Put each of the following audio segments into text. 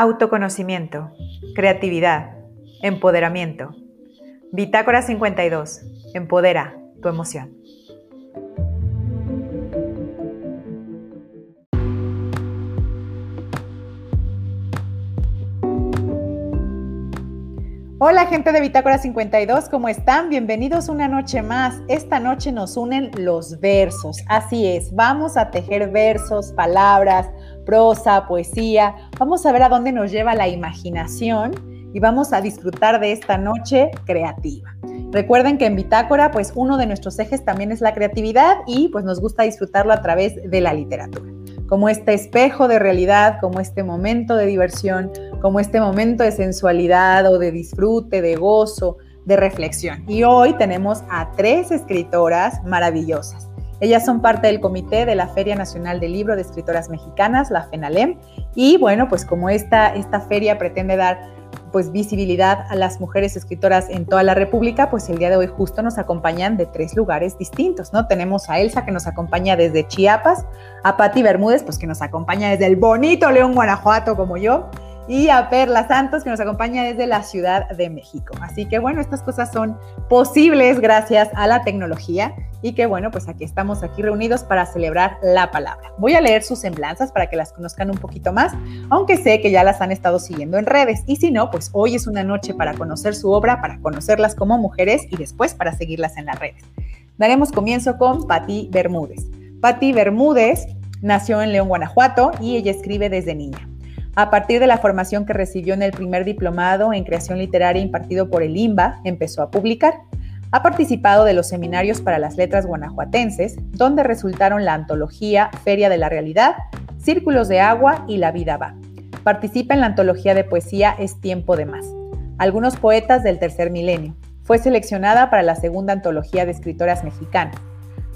autoconocimiento, creatividad, empoderamiento. Bitácora 52. Empodera tu emoción. Hola gente de Bitácora 52, ¿cómo están? Bienvenidos una noche más. Esta noche nos unen los versos. Así es, vamos a tejer versos, palabras, prosa, poesía. Vamos a ver a dónde nos lleva la imaginación y vamos a disfrutar de esta noche creativa. Recuerden que en Bitácora, pues uno de nuestros ejes también es la creatividad y pues nos gusta disfrutarlo a través de la literatura como este espejo de realidad, como este momento de diversión, como este momento de sensualidad o de disfrute, de gozo, de reflexión. Y hoy tenemos a tres escritoras maravillosas. Ellas son parte del comité de la Feria Nacional del Libro de Escritoras Mexicanas, la FENALEM. Y bueno, pues como esta, esta feria pretende dar pues visibilidad a las mujeres escritoras en toda la República, pues el día de hoy justo nos acompañan de tres lugares distintos, ¿no? Tenemos a Elsa que nos acompaña desde Chiapas, a Patti Bermúdez, pues que nos acompaña desde el bonito León, Guanajuato, como yo, y a Perla Santos, que nos acompaña desde la Ciudad de México. Así que bueno, estas cosas son posibles gracias a la tecnología y que bueno, pues aquí estamos aquí reunidos para celebrar la palabra. Voy a leer sus semblanzas para que las conozcan un poquito más, aunque sé que ya las han estado siguiendo en redes y si no, pues hoy es una noche para conocer su obra, para conocerlas como mujeres y después para seguirlas en las redes. Daremos comienzo con Patti Bermúdez. Patti Bermúdez nació en León, Guanajuato y ella escribe desde niña. A partir de la formación que recibió en el primer diplomado en creación literaria impartido por el IMBA, empezó a publicar. Ha participado de los seminarios para las letras guanajuatenses, donde resultaron la antología Feria de la Realidad, Círculos de Agua y La Vida Va. Participa en la antología de poesía Es Tiempo de Más. Algunos poetas del tercer milenio. Fue seleccionada para la segunda antología de escritoras mexicanas.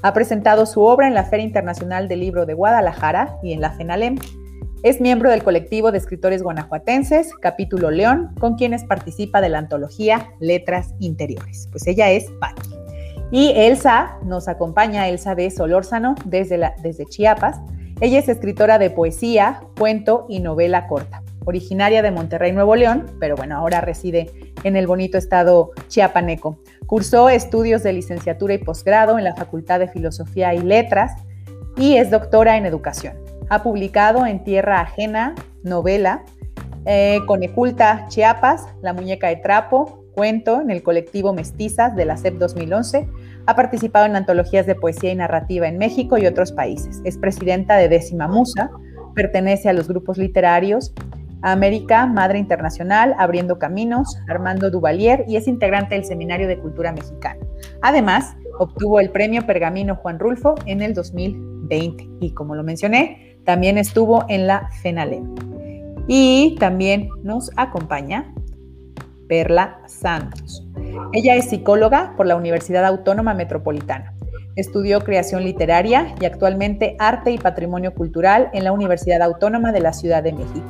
Ha presentado su obra en la Feria Internacional del Libro de Guadalajara y en la FENALEM es miembro del colectivo de escritores guanajuatenses, capítulo León, con quienes participa de la antología Letras Interiores. Pues ella es Patti. Y Elsa nos acompaña, Elsa de Solórzano, desde, desde Chiapas. Ella es escritora de poesía, cuento y novela corta, originaria de Monterrey, Nuevo León, pero bueno, ahora reside en el bonito estado chiapaneco. Cursó estudios de licenciatura y posgrado en la Facultad de Filosofía y Letras y es doctora en educación. Ha publicado en Tierra Ajena, novela, eh, Coneculta Chiapas, La Muñeca de Trapo, cuento en el colectivo Mestizas de la CEP 2011. Ha participado en antologías de poesía y narrativa en México y otros países. Es presidenta de Décima Musa, pertenece a los grupos literarios América, Madre Internacional, Abriendo Caminos, Armando Duvalier y es integrante del Seminario de Cultura Mexicana. Además, obtuvo el premio Pergamino Juan Rulfo en el 2020 y como lo mencioné, también estuvo en la FENALEM. Y también nos acompaña Perla Santos. Ella es psicóloga por la Universidad Autónoma Metropolitana. Estudió creación literaria y actualmente arte y patrimonio cultural en la Universidad Autónoma de la Ciudad de México.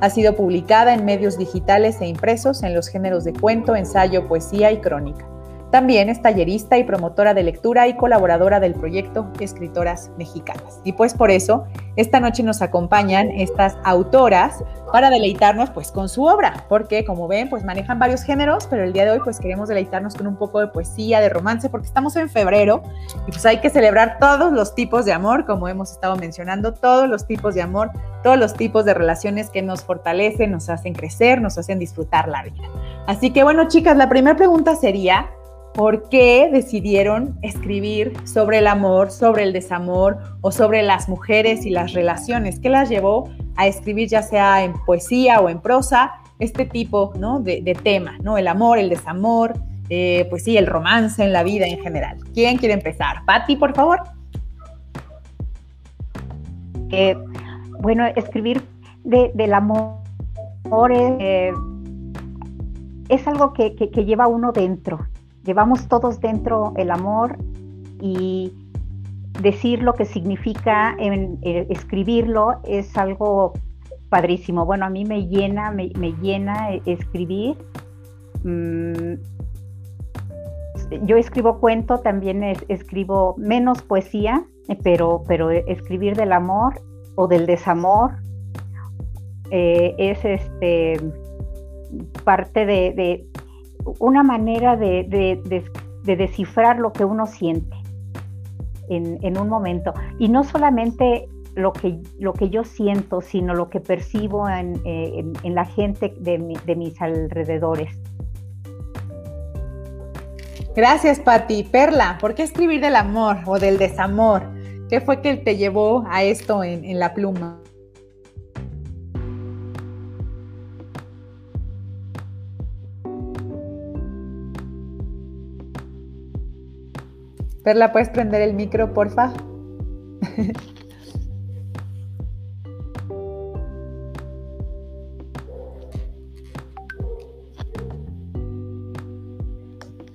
Ha sido publicada en medios digitales e impresos en los géneros de cuento, ensayo, poesía y crónica. También es tallerista y promotora de lectura y colaboradora del proyecto Escritoras Mexicanas. Y pues por eso, esta noche nos acompañan estas autoras para deleitarnos pues con su obra, porque como ven, pues manejan varios géneros, pero el día de hoy pues queremos deleitarnos con un poco de poesía, de romance, porque estamos en febrero y pues hay que celebrar todos los tipos de amor, como hemos estado mencionando, todos los tipos de amor, todos los tipos de relaciones que nos fortalecen, nos hacen crecer, nos hacen disfrutar la vida. Así que bueno, chicas, la primera pregunta sería, por qué decidieron escribir sobre el amor, sobre el desamor o sobre las mujeres y las relaciones. ¿Qué las llevó a escribir ya sea en poesía o en prosa este tipo de, tema, ¿no? El amor, el desamor, eh, pues sí, el romance en la vida en general. ¿Quién quiere empezar? Patti, por favor. Eh, bueno, escribir del amor eh, es algo que, que lleva uno dentro llevamos todos dentro el amor y decir lo que significa eh, escribirlo es algo padrísimo. Bueno, a mí me llena, me, llena escribir. Mm, yo escribo cuento, también escribo menos poesía, pero, pero escribir del amor o del desamor eh, es este parte de, una manera de, descifrar lo que uno siente en, un momento. Y no solamente lo que, lo que yo siento, sino lo que percibo en, eh, la gente de, mis alrededores. Gracias, Patti. Perla, ¿por qué escribir del amor o del desamor? ¿Qué fue que te llevó a esto en la pluma? Perla, ¿puedes prender el micro, porfa?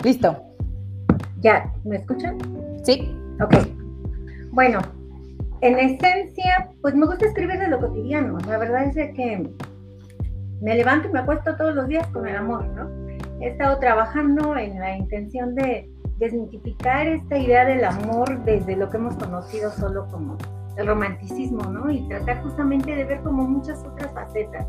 Listo. Ya, ¿me escuchan? Sí. Ok. Bueno, en esencia, pues me gusta escribir de lo cotidiano. La verdad es que me levanto y me acuesto todos los días con el amor, ¿no? He estado trabajando en la intención de desmitificar esta idea del amor desde lo que hemos conocido solo como el romanticismo, ¿no? Y tratar justamente de ver como muchas otras facetas.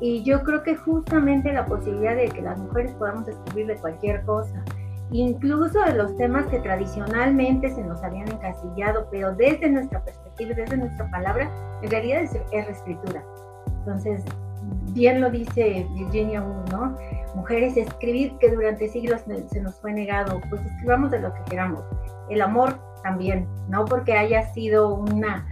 Y yo creo que justamente la posibilidad de que las mujeres podamos escribir de cualquier cosa, incluso de los temas que tradicionalmente se nos habían encasillado, pero desde nuestra perspectiva, desde nuestra palabra, en realidad es, es reescritura. Entonces, bien lo dice Virginia Woolf, ¿no? Mujeres, escribir que durante siglos se nos fue negado, pues escribamos de lo que queramos. El amor también, no porque haya sido una,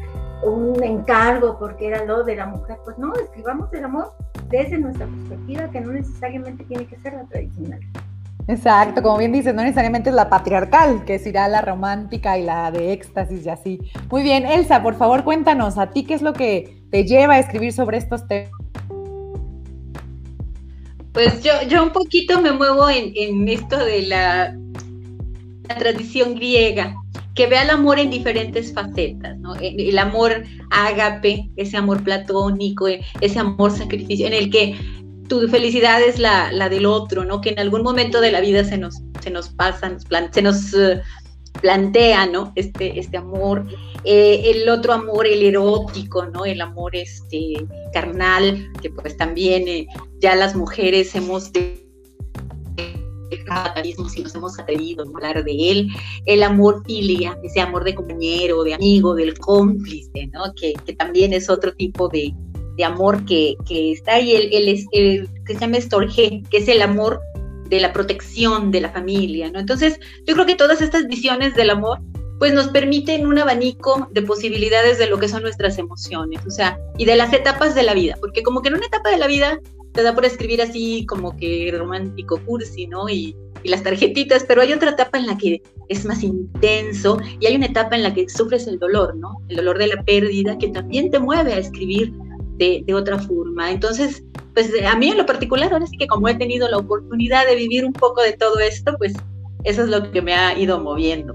un encargo, porque era lo de la mujer, pues no, escribamos el amor desde nuestra perspectiva, que no necesariamente tiene que ser la tradicional. Exacto, como bien dices, no necesariamente es la patriarcal, que será la romántica y la de éxtasis y así. Muy bien, Elsa, por favor cuéntanos, ¿a ti qué es lo que te lleva a escribir sobre estos temas? Pues yo, yo un poquito me muevo en, esto de la, tradición griega, que ve al amor en diferentes facetas, ¿no? El amor ágape, ese amor platónico, ese amor sacrificio, en el que tu felicidad es la, del otro, ¿no? Que en algún momento de la vida se nos, se nos pasa, se nos eh, plantea, ¿no? Este, este amor. Eh, el otro amor, el erótico, ¿no? El amor este, carnal, que pues también eh, ya las mujeres hemos si nos hemos atrevido a hablar de él, el amor filia, ese amor de compañero, de amigo, del cómplice, ¿no? Que, también es otro tipo de, amor que, está ahí, el, el, el, que se llama Storge, que es el amor de la protección de la familia, ¿no? Entonces, yo creo que todas estas visiones del amor, pues nos permiten un abanico de posibilidades de lo que son nuestras emociones, o sea, y de las etapas de la vida, porque como que en una etapa de la vida te da por escribir así como que romántico cursi, ¿no? Y, las tarjetitas, pero hay otra etapa en la que es más intenso y hay una etapa en la que sufres el dolor, ¿no? El dolor de la pérdida que también te mueve a escribir de, otra forma. Entonces, pues a mí en lo particular, ahora sí que como he tenido la oportunidad de vivir un poco de todo esto, pues eso es lo que me ha ido moviendo.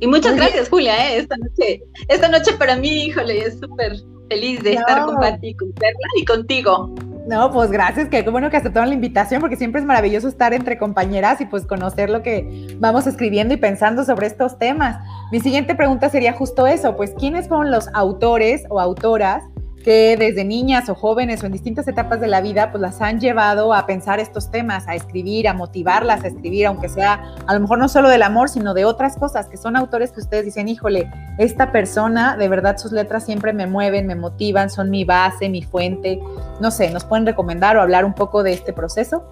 Y muchas gracias, Julia, ¿eh? esta noche, esta noche para mí, híjole, es súper feliz de estar con Pati, con Perla y contigo. No, pues gracias, que qué bueno que aceptaron la invitación, porque siempre es maravilloso estar entre compañeras y pues conocer lo que vamos escribiendo y pensando sobre estos temas. Mi siguiente pregunta sería justo eso, pues ¿quiénes fueron los autores o autoras que desde niñas o jóvenes o en distintas etapas de la vida, pues las han llevado a pensar estos temas, a escribir, a motivarlas a escribir, aunque sea a lo mejor no solo del amor, sino de otras cosas, que son autores que ustedes dicen, híjole, esta persona, de verdad sus letras siempre me mueven, me motivan, son mi base, mi fuente. No sé, ¿nos pueden recomendar o hablar un poco de este proceso?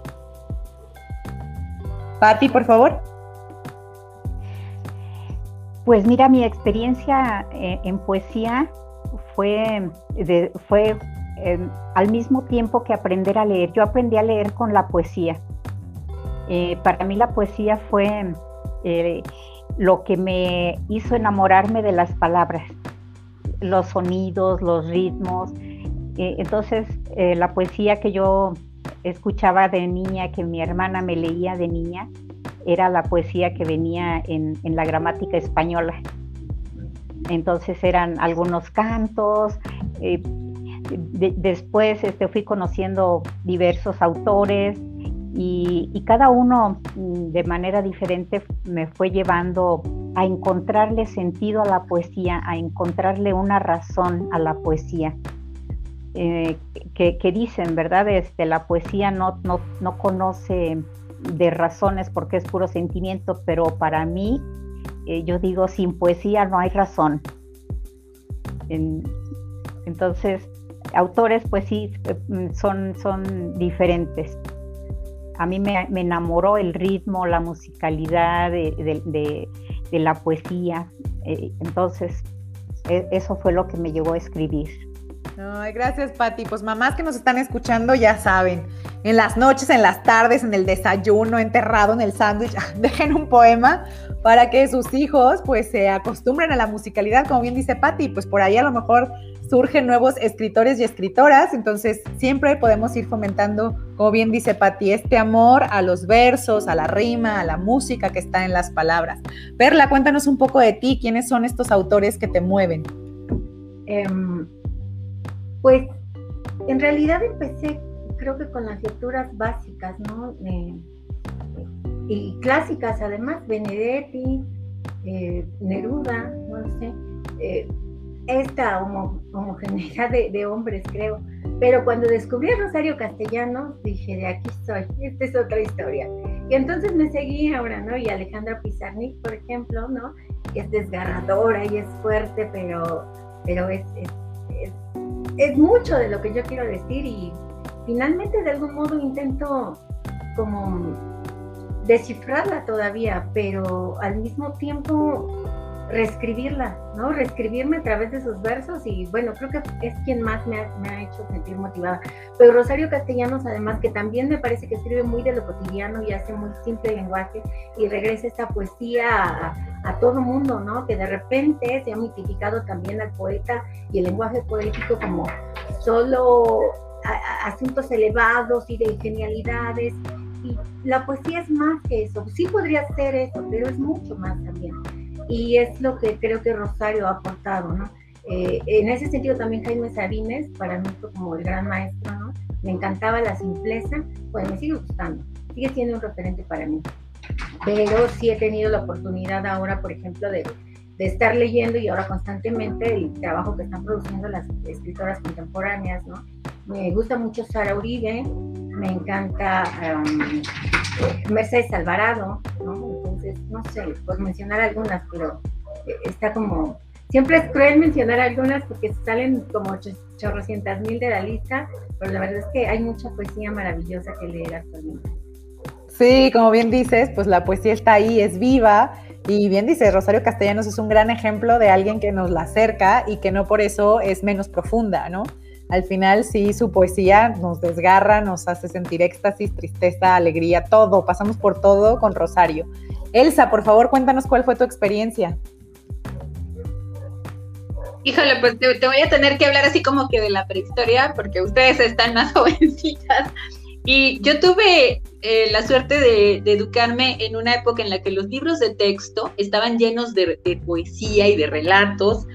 Patti, por favor. Pues mira, mi experiencia eh, en poesía fue, fue em, al mismo tiempo que aprender a leer. Yo aprendí a leer con la poesía. Eh, para mí la poesía fue eh, lo que me hizo enamorarme de las palabras, los sonidos, los ritmos. Eh, entonces, la poesía que yo escuchaba de niña, que mi hermana me leía de niña, era la poesía que venía en la gramática española. Entonces eran algunos cantos. Eh, después este, fui conociendo diversos autores y, cada uno mm, de manera diferente me fue llevando a encontrarle sentido a la poesía, a encontrarle una razón a la poesía. eh, que, dicen, ¿verdad? Este, la poesía no, no, no conoce de razones porque es puro sentimiento, pero para mí, eh, yo digo, sin poesía no hay razón. entonces, autores, pues sí, mm, son, son diferentes. A mí me, enamoró el ritmo, la musicalidad de, la poesía. Eh, entonces, e, eso fue lo que me llevó a escribir. Ay, gracias, Patti. Pues mamás que nos están escuchando ya saben, en las noches, en las tardes, en el desayuno, enterrado en el sándwich, dejen un poema para que sus hijos pues se acostumbren a la musicalidad, como bien dice Patti, pues por ahí a lo mejor surgen nuevos escritores y escritoras, entonces siempre podemos ir fomentando, como bien dice Patti, este amor a los versos, a la rima, a la música que está en las palabras. Perla, cuéntanos un poco de ti, quiénes son estos autores que te mueven. Em, pues en realidad empecé creo que con las lecturas básicas, ¿no? Y clásicas además, Benedetti, eh, Neruda, no sé, eh, esta homogeneidad de, hombres, creo. Pero cuando descubrí a Rosario Castellanos, dije, de aquí estoy, esta es otra historia. Y entonces me seguí ahora, ¿no? Y Alejandra Pizarnik, por ejemplo, ¿no? es desgarradora y es fuerte, pero, pero es, es mucho de lo que yo quiero decir y finalmente de algún modo intento como descifrarla todavía, pero al mismo tiempo reescribirla, ¿no? Reescribirme a través de sus versos y bueno, creo que es quien más me ha, hecho sentir motivada. Pero Rosario Castellanos, además, que también me parece que escribe muy de lo cotidiano y hace muy simple lenguaje y regresa esta poesía a, a todo mundo, ¿no? Que de repente se ha mitificado también al poeta y el lenguaje poético como solo asuntos elevados y de genialidades. Y la poesía es más que eso. Sí podría ser eso, pero es mucho más también y es lo que creo que Rosario ha aportado, ¿no? Eh, en ese sentido también Jaime Sabines, para mí fue como el gran maestro, ¿no? Me encantaba la simpleza, pues me sigue gustando, sigue siendo un referente para mí. Pero sí he tenido la oportunidad ahora, por ejemplo, de, de estar leyendo y ahora constantemente el trabajo que están produciendo las escritoras contemporáneas, ¿no? Me gusta mucho Sara Uribe, me encanta um, Mercedes Alvarado, ¿no? no sé, por mencionar algunas, pero eh, está como, siempre es cruel mencionar algunas porque salen como chorrocientas mil de la lista, pero la verdad es que hay mucha poesía maravillosa que leer actualmente. Sí, como bien dices, pues la poesía está ahí, es viva. Y bien dices, Rosario Castellanos es un gran ejemplo de alguien que nos la acerca y que no por eso es menos profunda, ¿no? Al final sí, su poesía nos desgarra, nos hace sentir éxtasis, tristeza, alegría, todo, pasamos por todo con Rosario. Elsa, por favor, cuéntanos cuál fue tu experiencia. Híjole, pues te, voy a tener que hablar así como que de la prehistoria, porque ustedes están más jovencitas. Y yo tuve eh, la suerte de, educarme en una época en la que los libros de texto estaban llenos de, de poesía y de relatos.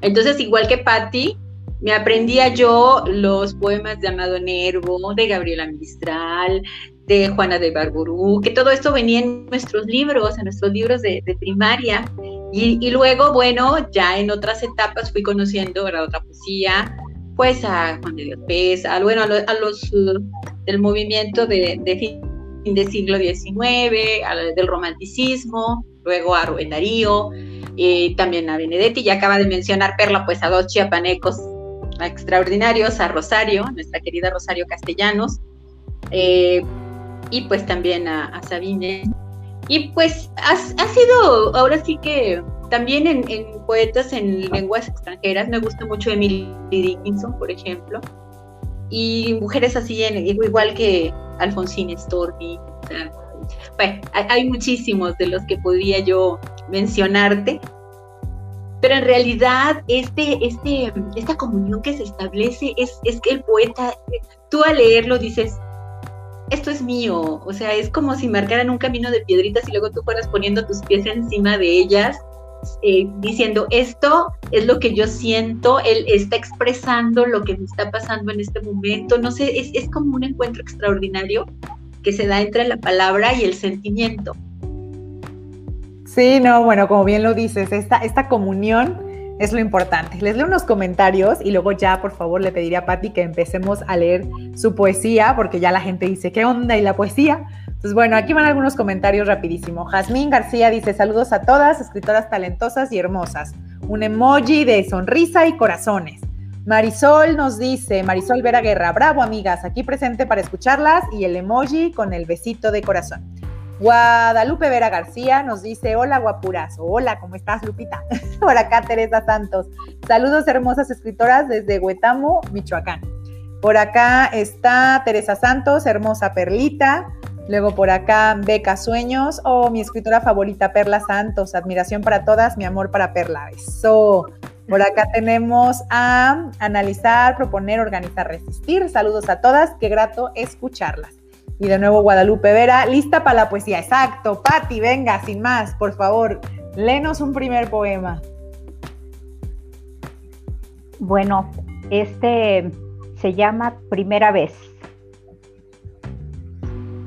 Entonces, igual que Patti, me aprendía yo los poemas de Amado Nervo, de Gabriela Mistral, de Juana de Barburú, que todo esto venía en nuestros libros, en nuestros libros de, primaria. Y, luego, bueno, ya en otras etapas fui conociendo ¿verdad? otra poesía, pues a Juan de Dios Pesa, bueno, a, los uh, del movimiento de, fin de siglo XIX, del romanticismo, luego a Rubén Darío, y también a Benedetti, ya acaba de mencionar Perla, pues a dos chiapanecos extraordinarios, a Rosario, nuestra querida Rosario Castellanos, eh, y pues también a, Sabine. Y pues ha, sido, ahora sí que también en, poetas en lenguas extranjeras, me gusta mucho Emily Dickinson, por ejemplo, y mujeres así, igual que Alfonsine Stormy. bueno, hay muchísimos de los que podría yo mencionarte, pero en realidad este, este, esta comunión que se establece es, es que el poeta, tú al leerlo dices, esto es mío, o sea, es como si marcaran un camino de piedritas y luego tú fueras poniendo tus pies encima de ellas, eh, diciendo, esto es lo que yo siento, él está expresando lo que me está pasando en este momento, no sé, es, es como un encuentro extraordinario que se da entre la palabra y el sentimiento. Sí, no, bueno, como bien lo dices, esta, esta comunión es lo importante. Les leo unos comentarios y luego ya, por favor, le pediría a Patti que empecemos a leer su poesía, porque ya la gente dice, ¿qué onda? ¿Y la poesía? Pues bueno, aquí van algunos comentarios rapidísimo. Jazmín García dice, saludos a todas, escritoras talentosas y hermosas. Un emoji de sonrisa y corazones. Marisol nos dice, Marisol Vera Guerra, bravo amigas, aquí presente para escucharlas y el emoji con el besito de corazón. Guadalupe Vera García nos dice, hola guapurazo, hola, ¿cómo estás Lupita? Por acá Teresa Santos, saludos hermosas escritoras desde Huetamo, Michoacán. Por acá está Teresa Santos, hermosa Perlita. Luego por acá Beca Sueños o oh, mi escritora favorita Perla Santos, admiración para todas, mi amor para Perla. Eso. Por acá tenemos a analizar, proponer, organizar, resistir. Saludos a todas, qué grato escucharlas. Y de nuevo Guadalupe Vera, lista para la poesía. Exacto. Patti, venga, sin más, por favor, léenos un primer poema. Bueno, este se llama Primera vez.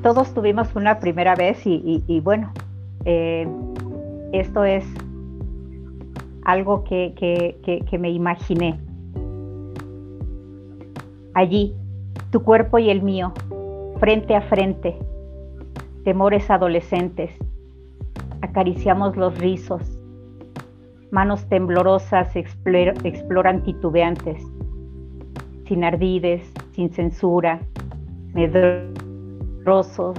Todos tuvimos una primera vez y, bueno, eh, esto es algo que, que me imaginé. Allí, tu cuerpo y el mío, frente a frente, temores adolescentes, acariciamos los rizos, manos temblorosas exploran titubeantes, sin ardides, sin censura, medrosos,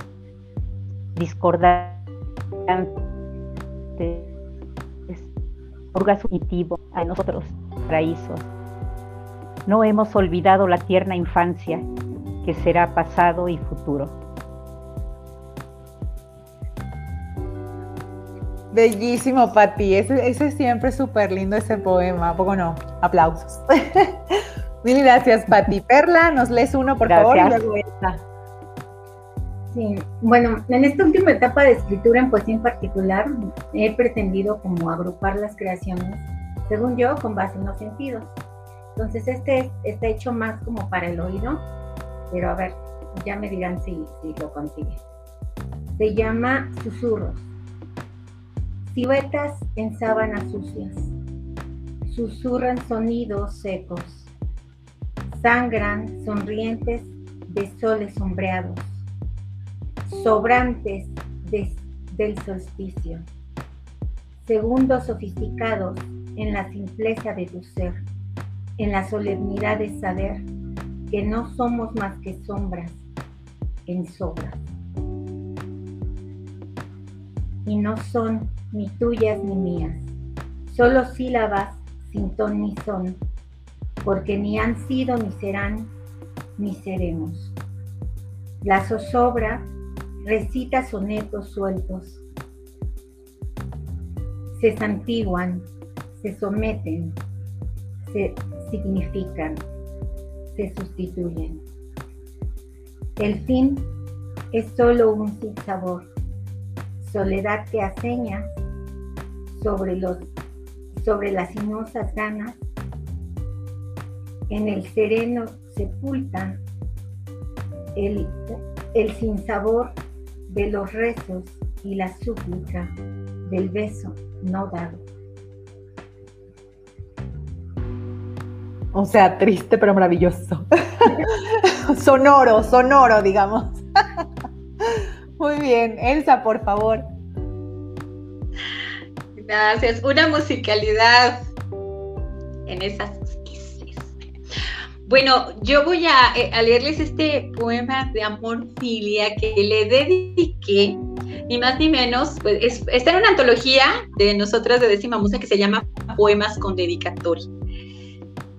discordantes, orgasmo a nosotros, raízos. No hemos olvidado la tierna infancia que será pasado y futuro. Bellísimo, Pati. Ese, ese siempre es súper lindo ese poema. poco no? Aplausos. Mil gracias, Pati. Perla, nos lees uno, por favor, y luego esta. Sí, bueno, en esta última etapa de escritura en poesía en particular, he pretendido como agrupar las creaciones, según yo, con base en los sentidos. Entonces, este está hecho más como para el oído, pero a ver, ya me dirán si, lo consigue. Se llama Susurros. Siluetas en sábanas sucias. Susurran sonidos secos. Sangran sonrientes de soles sombreados. Sobrantes del solsticio. Segundos sofisticados en la simpleza de tu ser, en la solemnidad de saber que no somos más que sombras en sobras. Y no son ni tuyas ni mías, solo sílabas sin ton ni son, porque ni han sido ni serán ni seremos. La zozobra recita sonetos sueltos, se santiguan, se someten, se significan se sustituyen. El fin es solo un sabor, soledad que aseña sobre, los, sobre las sinuosas ganas, en el sereno sepultan el, el sinsabor de los rezos y la súplica del beso no dado. O sea, triste pero maravilloso. sonoro, sonoro, digamos. Muy bien, Elsa, por favor. Gracias. Una musicalidad en esas bueno, yo voy eh, a, leerles este poema de amor filia que le dediqué, ni más ni menos, pues está en una antología de nosotras de décima musa que se llama Poemas con Dedicatoria.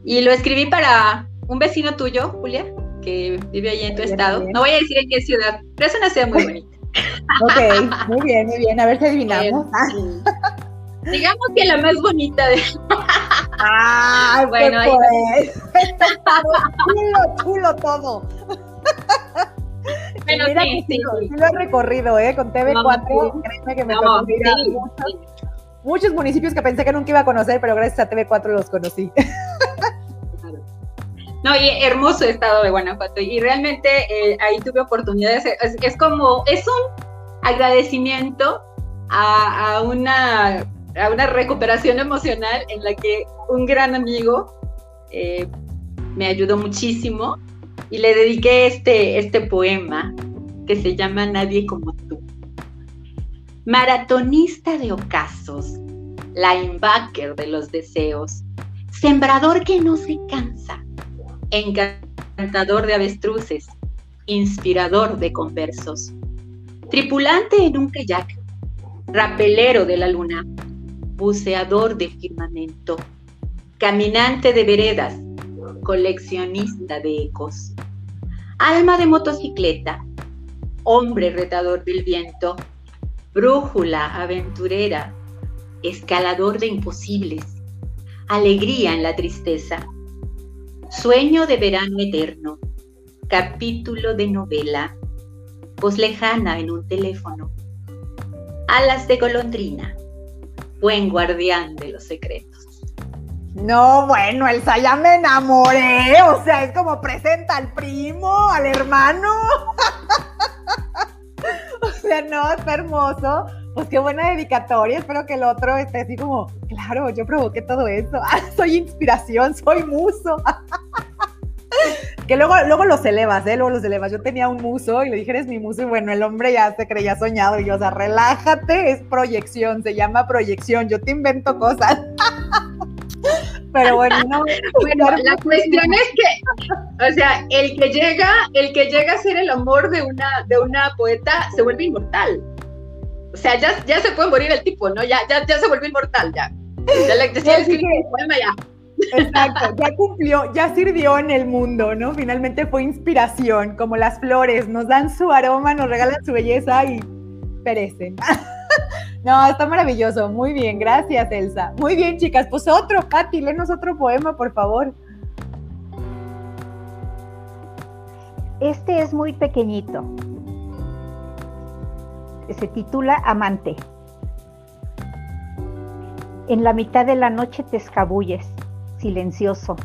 Y lo escribí para un vecino tuyo, Julia, que vive allí en tu estado. No voy a decir en qué ciudad, pero es una ciudad muy bonita. Ok, muy bien, muy bien. A ver si adivinamos. Digamos que la más bonita de. ¡Ay, bueno! Pues. chulo, chulo todo. Bueno, sí, sí, sí, lo he recorrido, ¿eh? Con TV4, créeme que me no, muchos municipios que pensé que nunca iba a conocer, pero gracias a TV4 los conocí. No, y hermoso estado de Guanajuato. Y realmente eh, ahí tuve oportunidades. Es, como, es un agradecimiento a, una a una recuperación emocional en la que un gran amigo eh, me ayudó muchísimo y le dediqué este, este poema que se llama Nadie como tú. Maratonista de ocasos, linebacker de los deseos, sembrador que no se cansa, encantador de avestruces, inspirador de conversos, tripulante en un kayak, rapelero de la luna, buceador de firmamento, caminante de veredas, coleccionista de ecos, alma de motocicleta, hombre retador del viento, brújula aventurera, escalador de imposibles, alegría en la tristeza, sueño de verano eterno, capítulo de novela, voz lejana en un teléfono, alas de golondrina, buen guardián de los secretos. No, bueno, Elsa, ya me enamoré. O sea, es como presenta al primo, al hermano. o sea, no, está hermoso. Pues qué buena dedicatoria. Espero que el otro esté así como, claro, yo provoqué todo eso. soy inspiración, soy muso. que luego, luego los elevas, ¿eh? Luego los elevas. Yo tenía un muso y le dije, eres mi muso. Y bueno, el hombre ya se creía soñado. Y yo, o sea, relájate, es proyección, se llama proyección. Yo te invento cosas. Pero bueno, no. bueno, la cuestión es que, o sea, el que llega, el que llega a ser el amor de una, de una poeta se vuelve inmortal. O sea, ya, ya se puede morir el tipo, ¿no? Ya, ya, ya se vuelve inmortal, ya. Ya le, ya le poema, ya. Exacto, ya cumplió, ya sirvió en el mundo, ¿no? Finalmente fue inspiración, como las flores, nos dan su aroma, nos regalan su belleza y perecen. No, está maravilloso. Muy bien, gracias, Elsa. Muy bien, chicas. Pues otro, Pati, léenos otro poema, por favor. Este es muy pequeñito. Se titula Amante. En la mitad de la noche te escabulles, silencioso.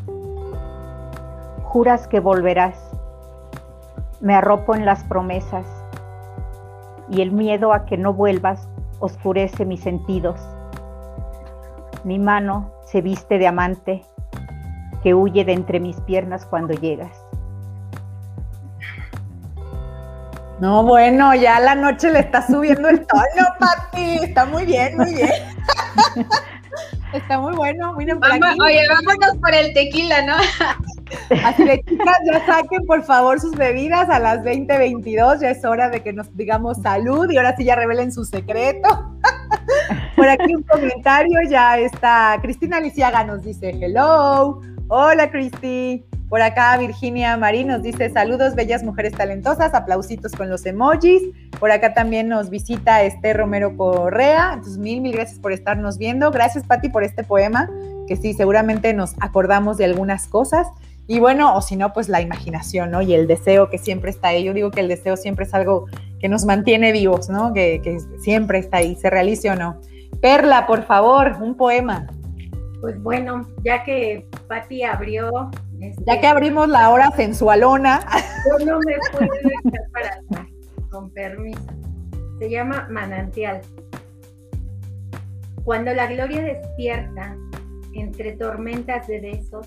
Juras que volverás. Me arropo en las promesas y el miedo a que no vuelvas oscurece mis sentidos. Mi mano se viste de amante que huye de entre mis piernas cuando llegas. No, bueno, ya la noche le está subiendo el tono, Pati. Está muy bien, muy bien. está muy bueno. Miren por Oye, vámonos por el tequila, ¿no? Así de chicas, ya saquen por favor sus bebidas a las 20:22. Ya es hora de que nos digamos salud y ahora sí ya revelen su secreto. Por aquí un comentario ya está. Cristina Lisiaga nos dice hello. Hola, Cristi. Por acá Virginia Marín nos dice saludos, bellas mujeres talentosas, aplausitos con los emojis. Por acá también nos visita este Romero Correa. Entonces, mil, mil gracias por estarnos viendo. Gracias, Patti, por este poema, que sí, seguramente nos acordamos de algunas cosas. Y bueno, o si no, pues la imaginación, ¿no? Y el deseo que siempre está ahí. Yo digo que el deseo siempre es algo que nos mantiene vivos, ¿no? Que, siempre está ahí, se realice o no. Perla, por favor, un poema. Pues bueno, ya que Patti abrió. Ya que abrimos la hora sensualona. Yo no me puedo dejar para atrás, con permiso. Se llama Manantial. Cuando la gloria despierta entre tormentas de besos,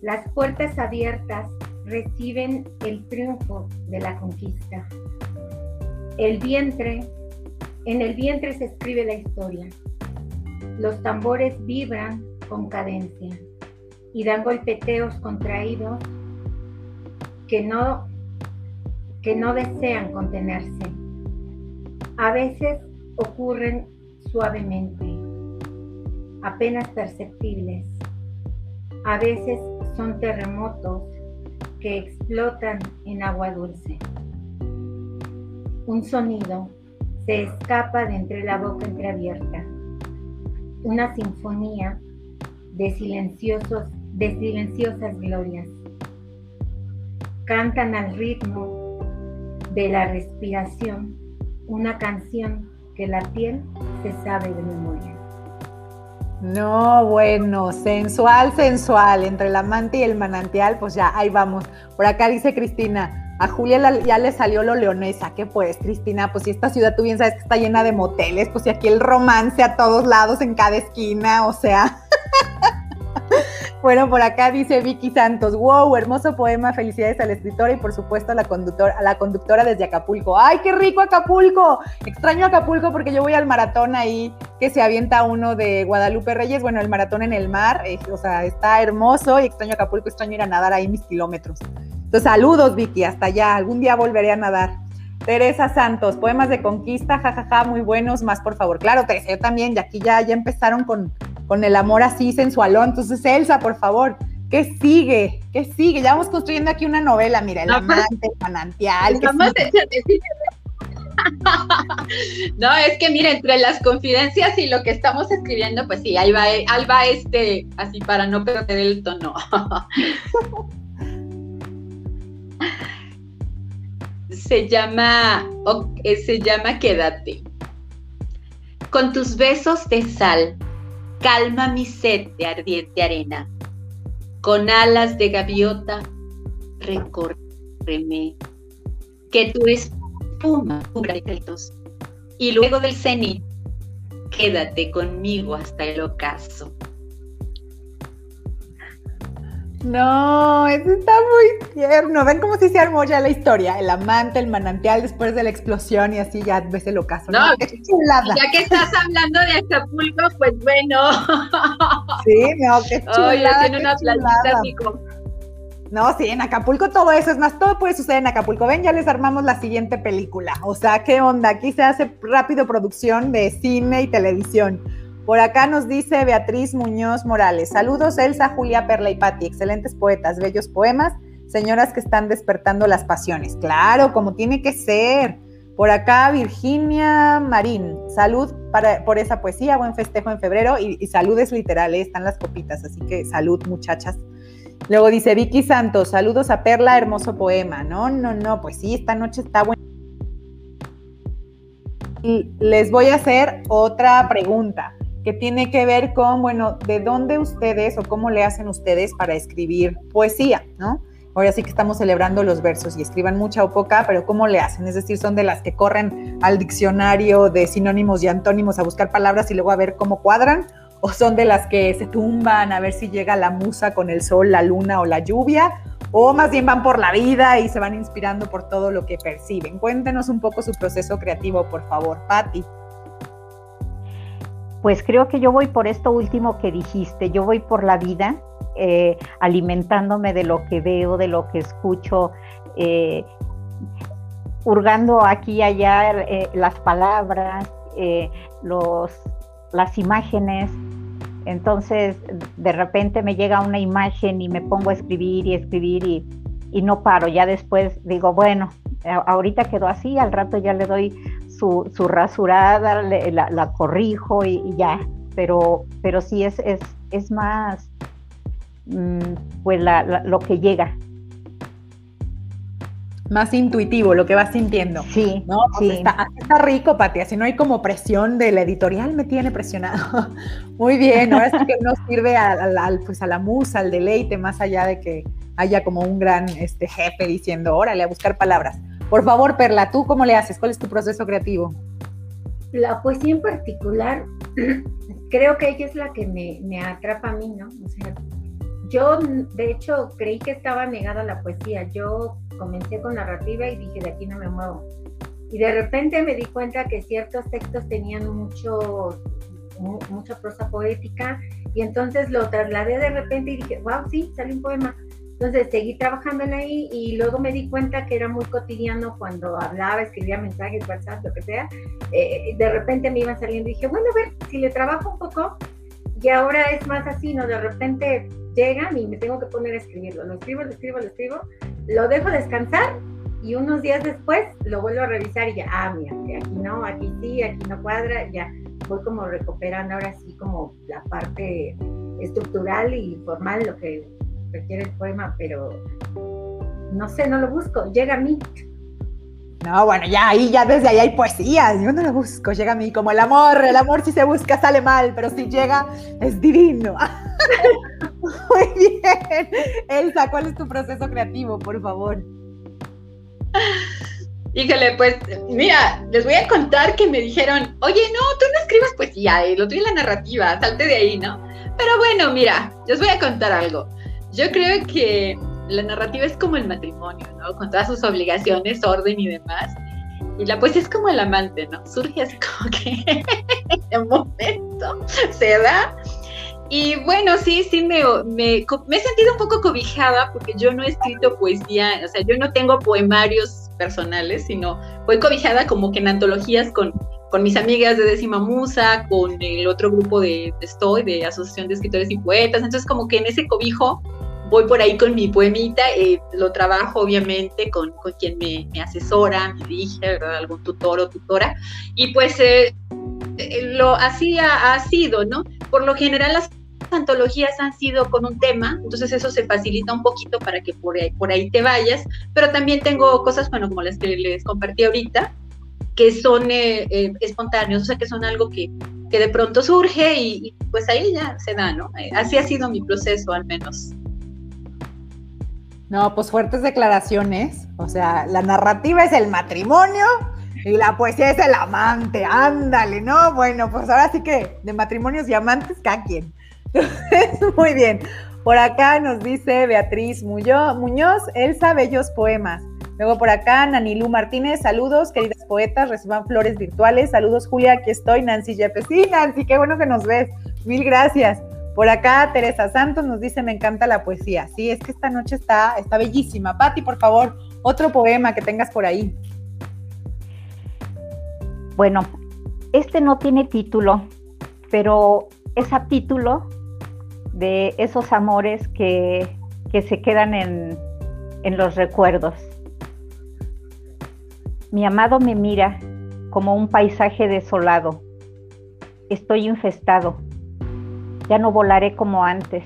las puertas abiertas reciben el triunfo de la conquista. El vientre, en el vientre se escribe la historia. Los tambores vibran con cadencia y dan golpeteos contraídos que no, que no desean contenerse. A veces ocurren suavemente, apenas perceptibles. A veces son terremotos que explotan en agua dulce. Un sonido se escapa de entre la boca entreabierta. Una sinfonía de, silenciosos, de silenciosas glorias. Cantan al ritmo de la respiración una canción que la piel se sabe de memoria. No, bueno, sensual, sensual, entre el amante y el manantial, pues ya, ahí vamos. Por acá dice Cristina, A Julia ya le salió lo leonesa, ¿qué pues, Cristina? Pues si esta ciudad tú bien sabes que está llena de moteles, pues si aquí el romance a todos lados, en cada esquina, o sea. Bueno, por acá dice Vicky Santos, wow, hermoso poema, felicidades al escritor y por supuesto a la, conductora, a la conductora desde Acapulco. ¡Ay, qué rico Acapulco! Extraño Acapulco porque yo voy al maratón ahí que se avienta uno de Guadalupe Reyes, bueno, el maratón en el mar, eh, o sea, está hermoso y extraño Acapulco, extraño ir a nadar ahí mis kilómetros. Entonces, saludos Vicky, hasta allá, algún día volveré a nadar. Teresa Santos, poemas de conquista, jajaja, muy buenos, más por favor. Claro, Teresa, yo también, y aquí ya, ya empezaron con, con el amor así sensualón. Entonces, Elsa, por favor, ¿qué sigue? ¿Qué sigue? Ya vamos construyendo aquí una novela, mira, el amante, el manantial. no, es que mira, entre las confidencias y lo que estamos escribiendo, pues sí, ahí va, ahí va este, así para no perder el tono. se llama, eh, se llama Quédate. Con tus besos de sal, calma mi sed de ardiente arena. Con alas de gaviota, recórreme. Que tu espuma secretos. Y luego del cenit, quédate conmigo hasta el ocaso. No, eso está muy tierno. Ven cómo si se armó ya la historia. El amante, el manantial después de la explosión y así ya ves el ocaso. No, qué chulada. Ya que estás hablando de Acapulco, pues bueno. Sí, no, qué chulada. Oye, tiene una playita así No, sí, en Acapulco todo eso, es más, todo puede suceder en Acapulco. Ven, ya les armamos la siguiente película. O sea, ¿qué onda? Aquí se hace rápido producción de cine y televisión. Por acá nos dice Beatriz Muñoz Morales. Saludos, Elsa, Julia, Perla y Patti. Excelentes poetas, bellos poemas, señoras que están despertando las pasiones. Claro, como tiene que ser. Por acá, Virginia Marín. Salud para, por esa poesía, buen festejo en febrero. Y, salud es literal, ¿eh? están las copitas, así que salud, muchachas. Luego dice Vicky Santos, saludos a Perla, hermoso poema. No, no, no, pues sí, esta noche está buena. Y les voy a hacer otra pregunta que tiene que ver con, bueno, de dónde ustedes o cómo le hacen ustedes para escribir poesía, ¿no? Ahora sí que estamos celebrando los versos y escriban mucha o poca, pero ¿cómo le hacen? Es decir, son de las que corren al diccionario de sinónimos y antónimos a buscar palabras y luego a ver cómo cuadran, o son de las que se tumban a ver si llega la musa con el sol, la luna o la lluvia, o más bien van por la vida y se van inspirando por todo lo que perciben. Cuéntenos un poco su proceso creativo, por favor, Patti. Pues creo que yo voy por esto último que dijiste, yo voy por la vida eh, alimentándome de lo que veo, de lo que escucho, eh, hurgando aquí y allá eh, las palabras, los, las imágenes. Entonces, de repente me llega una imagen y me pongo a escribir y escribir y, y no paro. Ya después digo, bueno, ahorita quedó así, al rato ya le doy su, su rasurada, la, corrijo y, ya, pero, pero sí es, es, es más mm, pues lo que llega. Más intuitivo, lo que vas sintiendo. Sí, ¿no? sí. Está, está, rico, Pati, así no hay como presión de la editorial, me tiene presionado. Muy bien, ahora sí que no sirve al, pues a la musa, al deleite, más allá de que haya como un gran este, jefe diciendo, órale, a buscar palabras. Por favor, Perla, ¿tú cómo le haces? ¿Cuál es tu proceso creativo? La poesía en particular, creo que ella es la que me, atrapa a mí, ¿no? Yo de hecho creí que estaba negada la poesía. Yo comencé con narrativa y dije, de aquí no me muevo. Y de repente me di cuenta que ciertos textos tenían mucho, mucha prosa poética y entonces lo trasladé de repente y dije, wow, sí, sale un poema. Entonces seguí trabajando en ahí y luego me di cuenta que era muy cotidiano cuando hablaba, escribía mensajes, WhatsApp, lo que sea. Eh, de repente me iban saliendo y dije, bueno, a ver, si le trabajo un poco, y ahora es más así, ¿no? De repente llegan y me tengo que poner a escribirlo. Lo escribo, lo escribo, lo escribo, lo dejo descansar y unos días después lo vuelvo a revisar y ya, ah, mira, aquí no, aquí sí, aquí no cuadra, ya voy como recuperando ahora sí como la parte estructural y formal, lo que requiere el poema, pero no sé, no lo busco, llega a mí. No, bueno, ya ahí, ya desde ahí hay poesía, yo no lo busco, llega a mí como el amor, el amor si se busca sale mal, pero si llega es divino. Muy bien. Elsa, ¿cuál es tu proceso creativo, por favor? Híjole, pues mira, les voy a contar que me dijeron, oye, no, tú no escribes poesía, eh, lo tuyo la narrativa, salte de ahí, ¿no? Pero bueno, mira, les voy a contar algo. Yo creo que la narrativa es como el matrimonio, ¿no? Con todas sus obligaciones, orden y demás. Y la poesía es como el amante, ¿no? Surge así como que en momento se da. Y bueno, sí, sí, me, me, me, he sentido un poco cobijada porque yo no he escrito poesía, o sea, yo no tengo poemarios personales, sino voy cobijada como que en antologías con, con mis amigas de Décima Musa, con el otro grupo de Estoy, de Asociación de Escritores y Poetas, entonces como que en ese cobijo voy por ahí con mi poemita, eh, lo trabajo obviamente con, con quien me, me, asesora, me dirige, algún tutor o tutora, y pues eh, eh, lo así ha, ha, sido, ¿no? Por lo general las antologías han sido con un tema, entonces eso se facilita un poquito para que por ahí, por ahí te vayas, pero también tengo cosas, bueno, como las que les compartí ahorita, que son eh, eh, espontáneos, o sea, que son algo que, que de pronto surge y, y, pues ahí ya se da, ¿no? así ha sido mi proceso al menos. No, pues fuertes declaraciones. O sea, la narrativa es el matrimonio y la poesía es el amante. Ándale, ¿no? Bueno, pues ahora sí que de matrimonios y amantes, cada quien. Muy bien. Por acá nos dice Beatriz Muñoz, Elsa, bellos poemas. Luego por acá, Nanilú Martínez, saludos, queridas poetas, reciban flores virtuales. Saludos, Julia, aquí estoy, Nancy Yepes. Sí, Nancy, qué bueno que nos ves. Mil gracias. Por acá, Teresa Santos nos dice, me encanta la poesía. Sí, es que esta noche está, está bellísima. Patti, por favor, otro poema que tengas por ahí. Bueno, este no tiene título, pero es a título de esos amores que, que se quedan en, en los recuerdos. Mi amado me mira como un paisaje desolado. Estoy infestado ya no volaré como antes.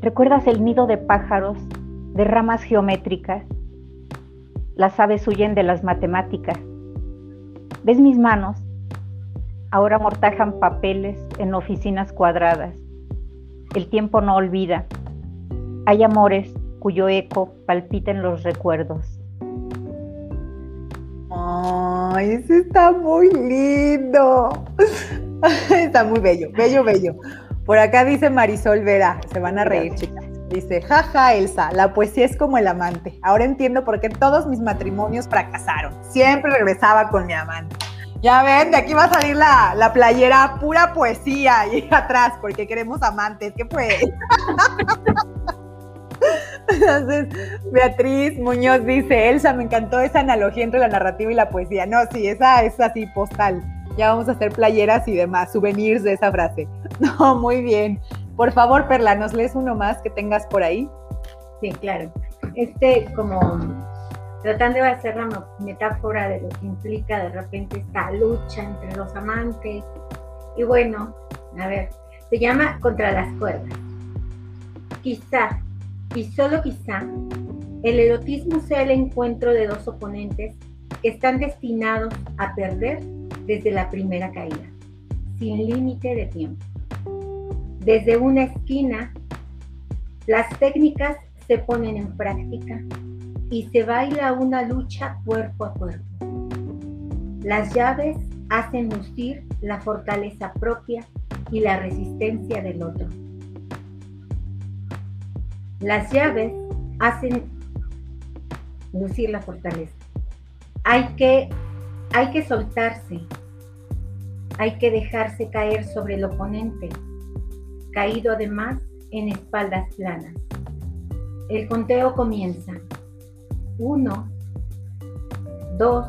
¿Recuerdas el nido de pájaros, de ramas geométricas? Las aves huyen de las matemáticas. ¿Ves mis manos? Ahora mortajan papeles en oficinas cuadradas. El tiempo no olvida. Hay amores cuyo eco palpita en los recuerdos. Ay, ese está muy lindo. Está muy bello, bello, bello. Por acá dice Marisol Vera, se van a reír, chicas. Dice, jaja, Elsa, la poesía es como el amante. Ahora entiendo por qué todos mis matrimonios fracasaron. Siempre regresaba con mi amante. Ya ven, de aquí va a salir la, la playera pura poesía y atrás, porque queremos amantes. ¿Qué fue? Entonces, Beatriz Muñoz dice, Elsa, me encantó esa analogía entre la narrativa y la poesía. No, sí, esa es así postal. Ya vamos a hacer playeras y demás, souvenirs de esa frase. No, muy bien. Por favor, Perla, ¿nos lees uno más que tengas por ahí? Sí, claro. Este, como tratando de hacer la metáfora de lo que implica de repente esta lucha entre los amantes. Y bueno, a ver, se llama Contra las cuerdas. Quizá, y solo quizá, el erotismo sea el encuentro de dos oponentes que están destinados a perder desde la primera caída, sin límite de tiempo. Desde una esquina, las técnicas se ponen en práctica y se baila una lucha cuerpo a cuerpo. Las llaves hacen lucir la fortaleza propia y la resistencia del otro. Las llaves hacen lucir la fortaleza. Hay que hay que soltarse, hay que dejarse caer sobre el oponente, caído además en espaldas planas. El conteo comienza. Uno, dos.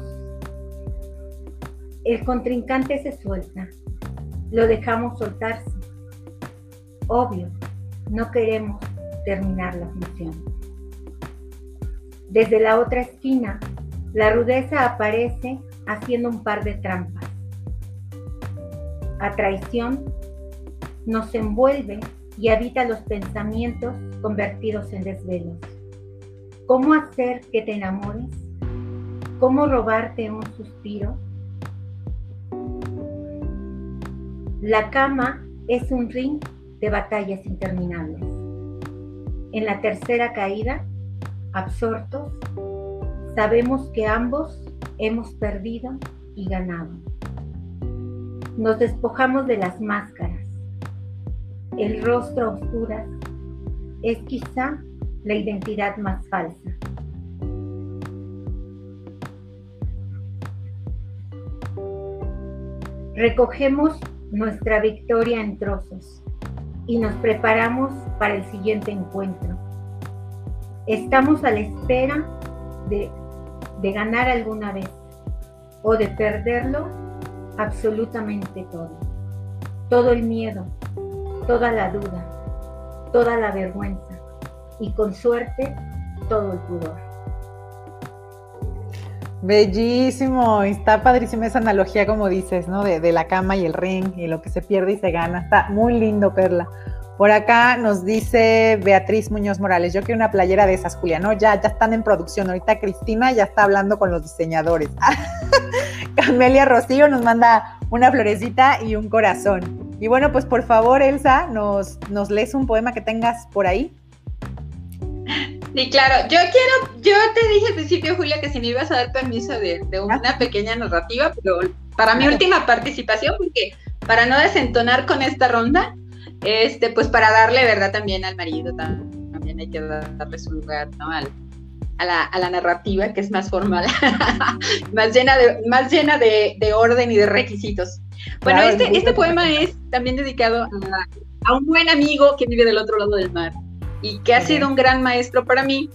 El contrincante se suelta. Lo dejamos soltarse. Obvio, no queremos terminar la función. Desde la otra esquina, la rudeza aparece haciendo un par de trampas. A traición nos envuelve y habita los pensamientos convertidos en desvelos. ¿Cómo hacer que te enamores? ¿Cómo robarte un suspiro? La cama es un ring de batallas interminables. En la tercera caída, absortos, sabemos que ambos hemos perdido y ganado. Nos despojamos de las máscaras. El rostro a oscuras es quizá la identidad más falsa. Recogemos nuestra victoria en trozos y nos preparamos para el siguiente encuentro. Estamos a la espera de, de ganar alguna vez o de perderlo absolutamente todo. Todo el miedo, toda la duda, toda la vergüenza y con suerte todo el pudor. Bellísimo, está padrísima esa analogía como dices, ¿no? De, la cama y el ring y lo que se pierde y se gana. Está muy lindo, Perla. Por acá nos dice Beatriz Muñoz Morales, yo quiero una playera de esas, Julia, ¿no? Ya, ya están en producción. Ahorita Cristina ya está hablando con los diseñadores. Camelia Rocío nos manda una florecita y un corazón. Y bueno, pues por favor, Elsa, nos, nos lees un poema que tengas por ahí. Sí, claro. Yo quiero, yo te dije al principio, Julia, que si me ibas a dar permiso de, una ah. pequeña narrativa, pero para mi última participación, porque para no desentonar con esta ronda, este, pues para darle verdad también al marido, también hay que darle su lugar, ¿no? a, la, narrativa, que es más formal, más llena, de, más llena de, orden y de requisitos. Bueno, este, este poema es también dedicado a un buen amigo que vive del otro lado del mar y que ha sido un gran maestro para mí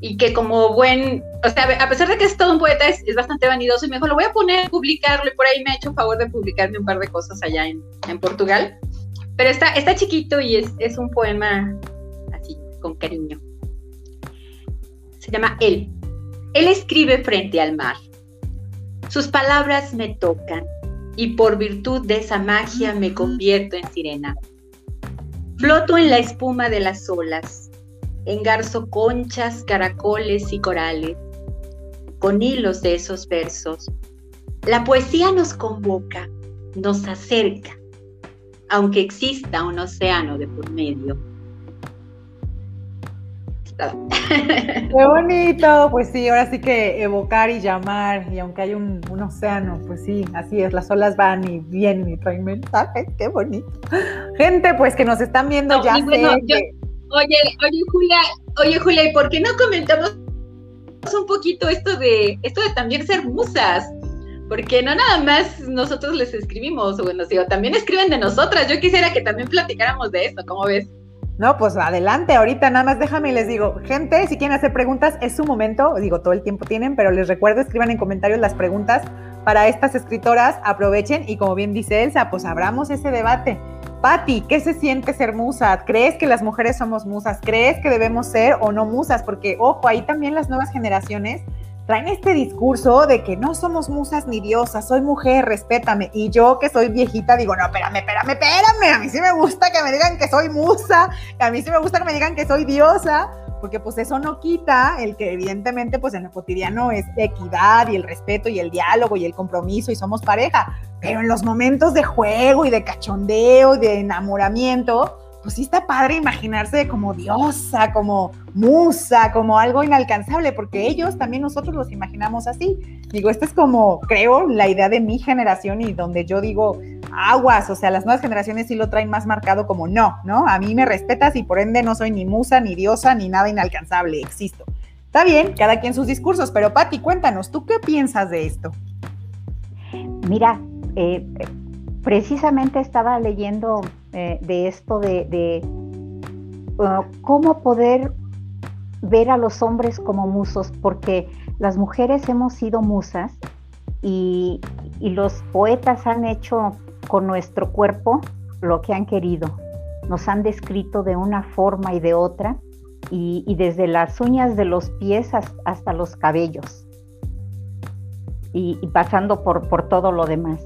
y que como buen, o sea, a pesar de que es todo un poeta, es, bastante vanidoso y me dijo, lo voy a poner, publicarlo y por ahí me ha hecho favor de publicarme un par de cosas allá en, Portugal. Pero está, está chiquito y es, es un poema así, con cariño. Se llama Él. Él escribe frente al mar. Sus palabras me tocan y por virtud de esa magia me convierto en sirena. Floto en la espuma de las olas, engarzo conchas, caracoles y corales, con hilos de esos versos. La poesía nos convoca, nos acerca, aunque exista un océano de por medio. Qué bonito, pues sí, ahora sí que evocar y llamar, y aunque hay un, océano, pues sí, así es, las olas van y vienen y traen mensajes, qué bonito. Gente, pues que nos están viendo ya. Oye, oye, Julia, oye, Julia, ¿y por qué no comentamos un poquito esto de, esto de también ser musas? Porque no nada más nosotros les escribimos, bueno, digo, también escriben de nosotras. Yo quisiera que también platicáramos de eso, ¿cómo ves? No, pues adelante, ahorita nada más déjame y les digo, gente, si quieren hacer preguntas, es su momento, digo, todo el tiempo tienen, pero les recuerdo, escriban en comentarios las preguntas para estas escritoras, aprovechen y como bien dice Elsa, pues abramos ese debate. Patti, ¿qué se siente ser musa? ¿Crees que las mujeres somos musas? ¿Crees que debemos ser o no musas? Porque, ojo, ahí también las nuevas generaciones traen este discurso de que no somos musas ni diosas, soy mujer, respétame. Y yo que soy viejita digo, no, espérame, espérame, espérame, a mí sí me gusta que me digan que soy musa, a mí sí me gusta que me digan que soy diosa, porque pues eso no quita el que evidentemente pues en lo cotidiano es equidad y el respeto y el diálogo y el compromiso y somos pareja, pero en los momentos de juego y de cachondeo y de enamoramiento, pues sí está padre imaginarse como diosa, como musa, como algo inalcanzable, porque ellos también nosotros los imaginamos así. Digo, esta es como, creo, la idea de mi generación y donde yo digo, aguas, o sea, las nuevas generaciones sí lo traen más marcado como no, ¿no? A mí me respetas y por ende no soy ni musa, ni diosa, ni nada inalcanzable, existo. Está bien, cada quien sus discursos, pero Patti, cuéntanos, ¿tú qué piensas de esto? Mira, eh, precisamente estaba leyendo eh, de esto de, cómo poder ver a los hombres como musos, porque las mujeres hemos sido musas y, los poetas han hecho con nuestro cuerpo lo que han querido. Nos han descrito de una forma y de otra, y, desde las uñas de los pies hasta, los cabellos, y, pasando por, por, todo lo demás.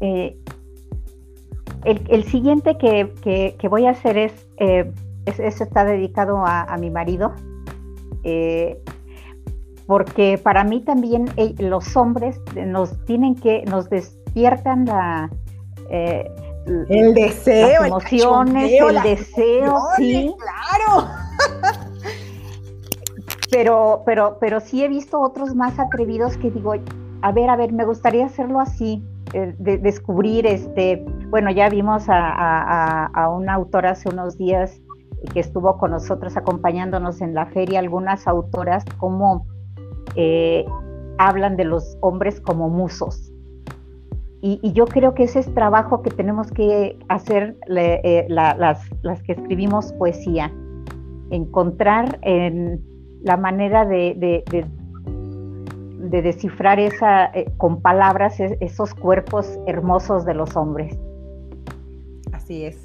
Eh, el, siguiente que, voy a hacer es, eh, eso está dedicado a, mi marido, eh, porque para mí también eh, los hombres nos tienen que, nos despiertan la... el deseo, las emociones, el, deseo, sí. Claro. pero, pero, pero sí he visto otros más atrevidos que digo, a ver, a ver, me gustaría hacerlo así, de, descubrir, este, bueno, ya vimos a, a, una autora hace unos días que estuvo con nosotros acompañándonos en la feria, algunas autoras como eh, hablan de los hombres como musos. Y, yo creo que ese es trabajo que tenemos que hacer eh, las, las, que escribimos poesía, encontrar en la manera de, descifrar esa, eh, con palabras esos cuerpos hermosos de los hombres. Así es.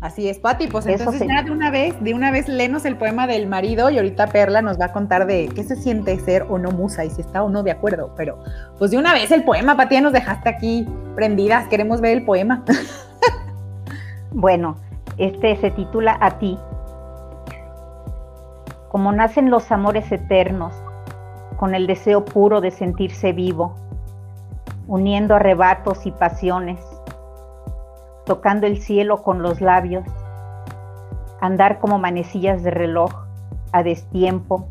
Así es, Pati, pues entonces ya de una vez, de una vez lenos el poema del marido y ahorita Perla nos va a contar de qué se siente ser o no musa y si está o no de acuerdo, pero pues de una vez el poema, Pati, ya nos dejaste aquí prendidas, queremos ver el poema. bueno, este se titula A ti. Como nacen los amores eternos, con el deseo puro de sentirse vivo, uniendo arrebatos y pasiones tocando el cielo con los labios, andar como manecillas de reloj a destiempo.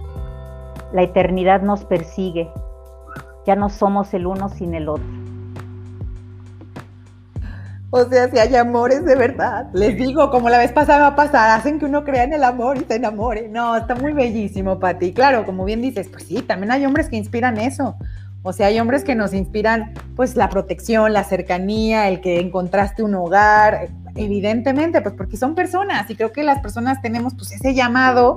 La eternidad nos persigue, ya no somos el uno sin el otro. O sea, si hay amores de verdad. Les digo, como la vez pasada va a pasar, hacen que uno crea en el amor y se enamore. No, está muy bellísimo, Pati. Claro, como bien dices, pues sí, también hay hombres que inspiran eso. O sea, hay hombres que nos inspiran pues la protección, la cercanía, el que encontraste un hogar, evidentemente, pues porque son personas y creo que las personas tenemos pues ese llamado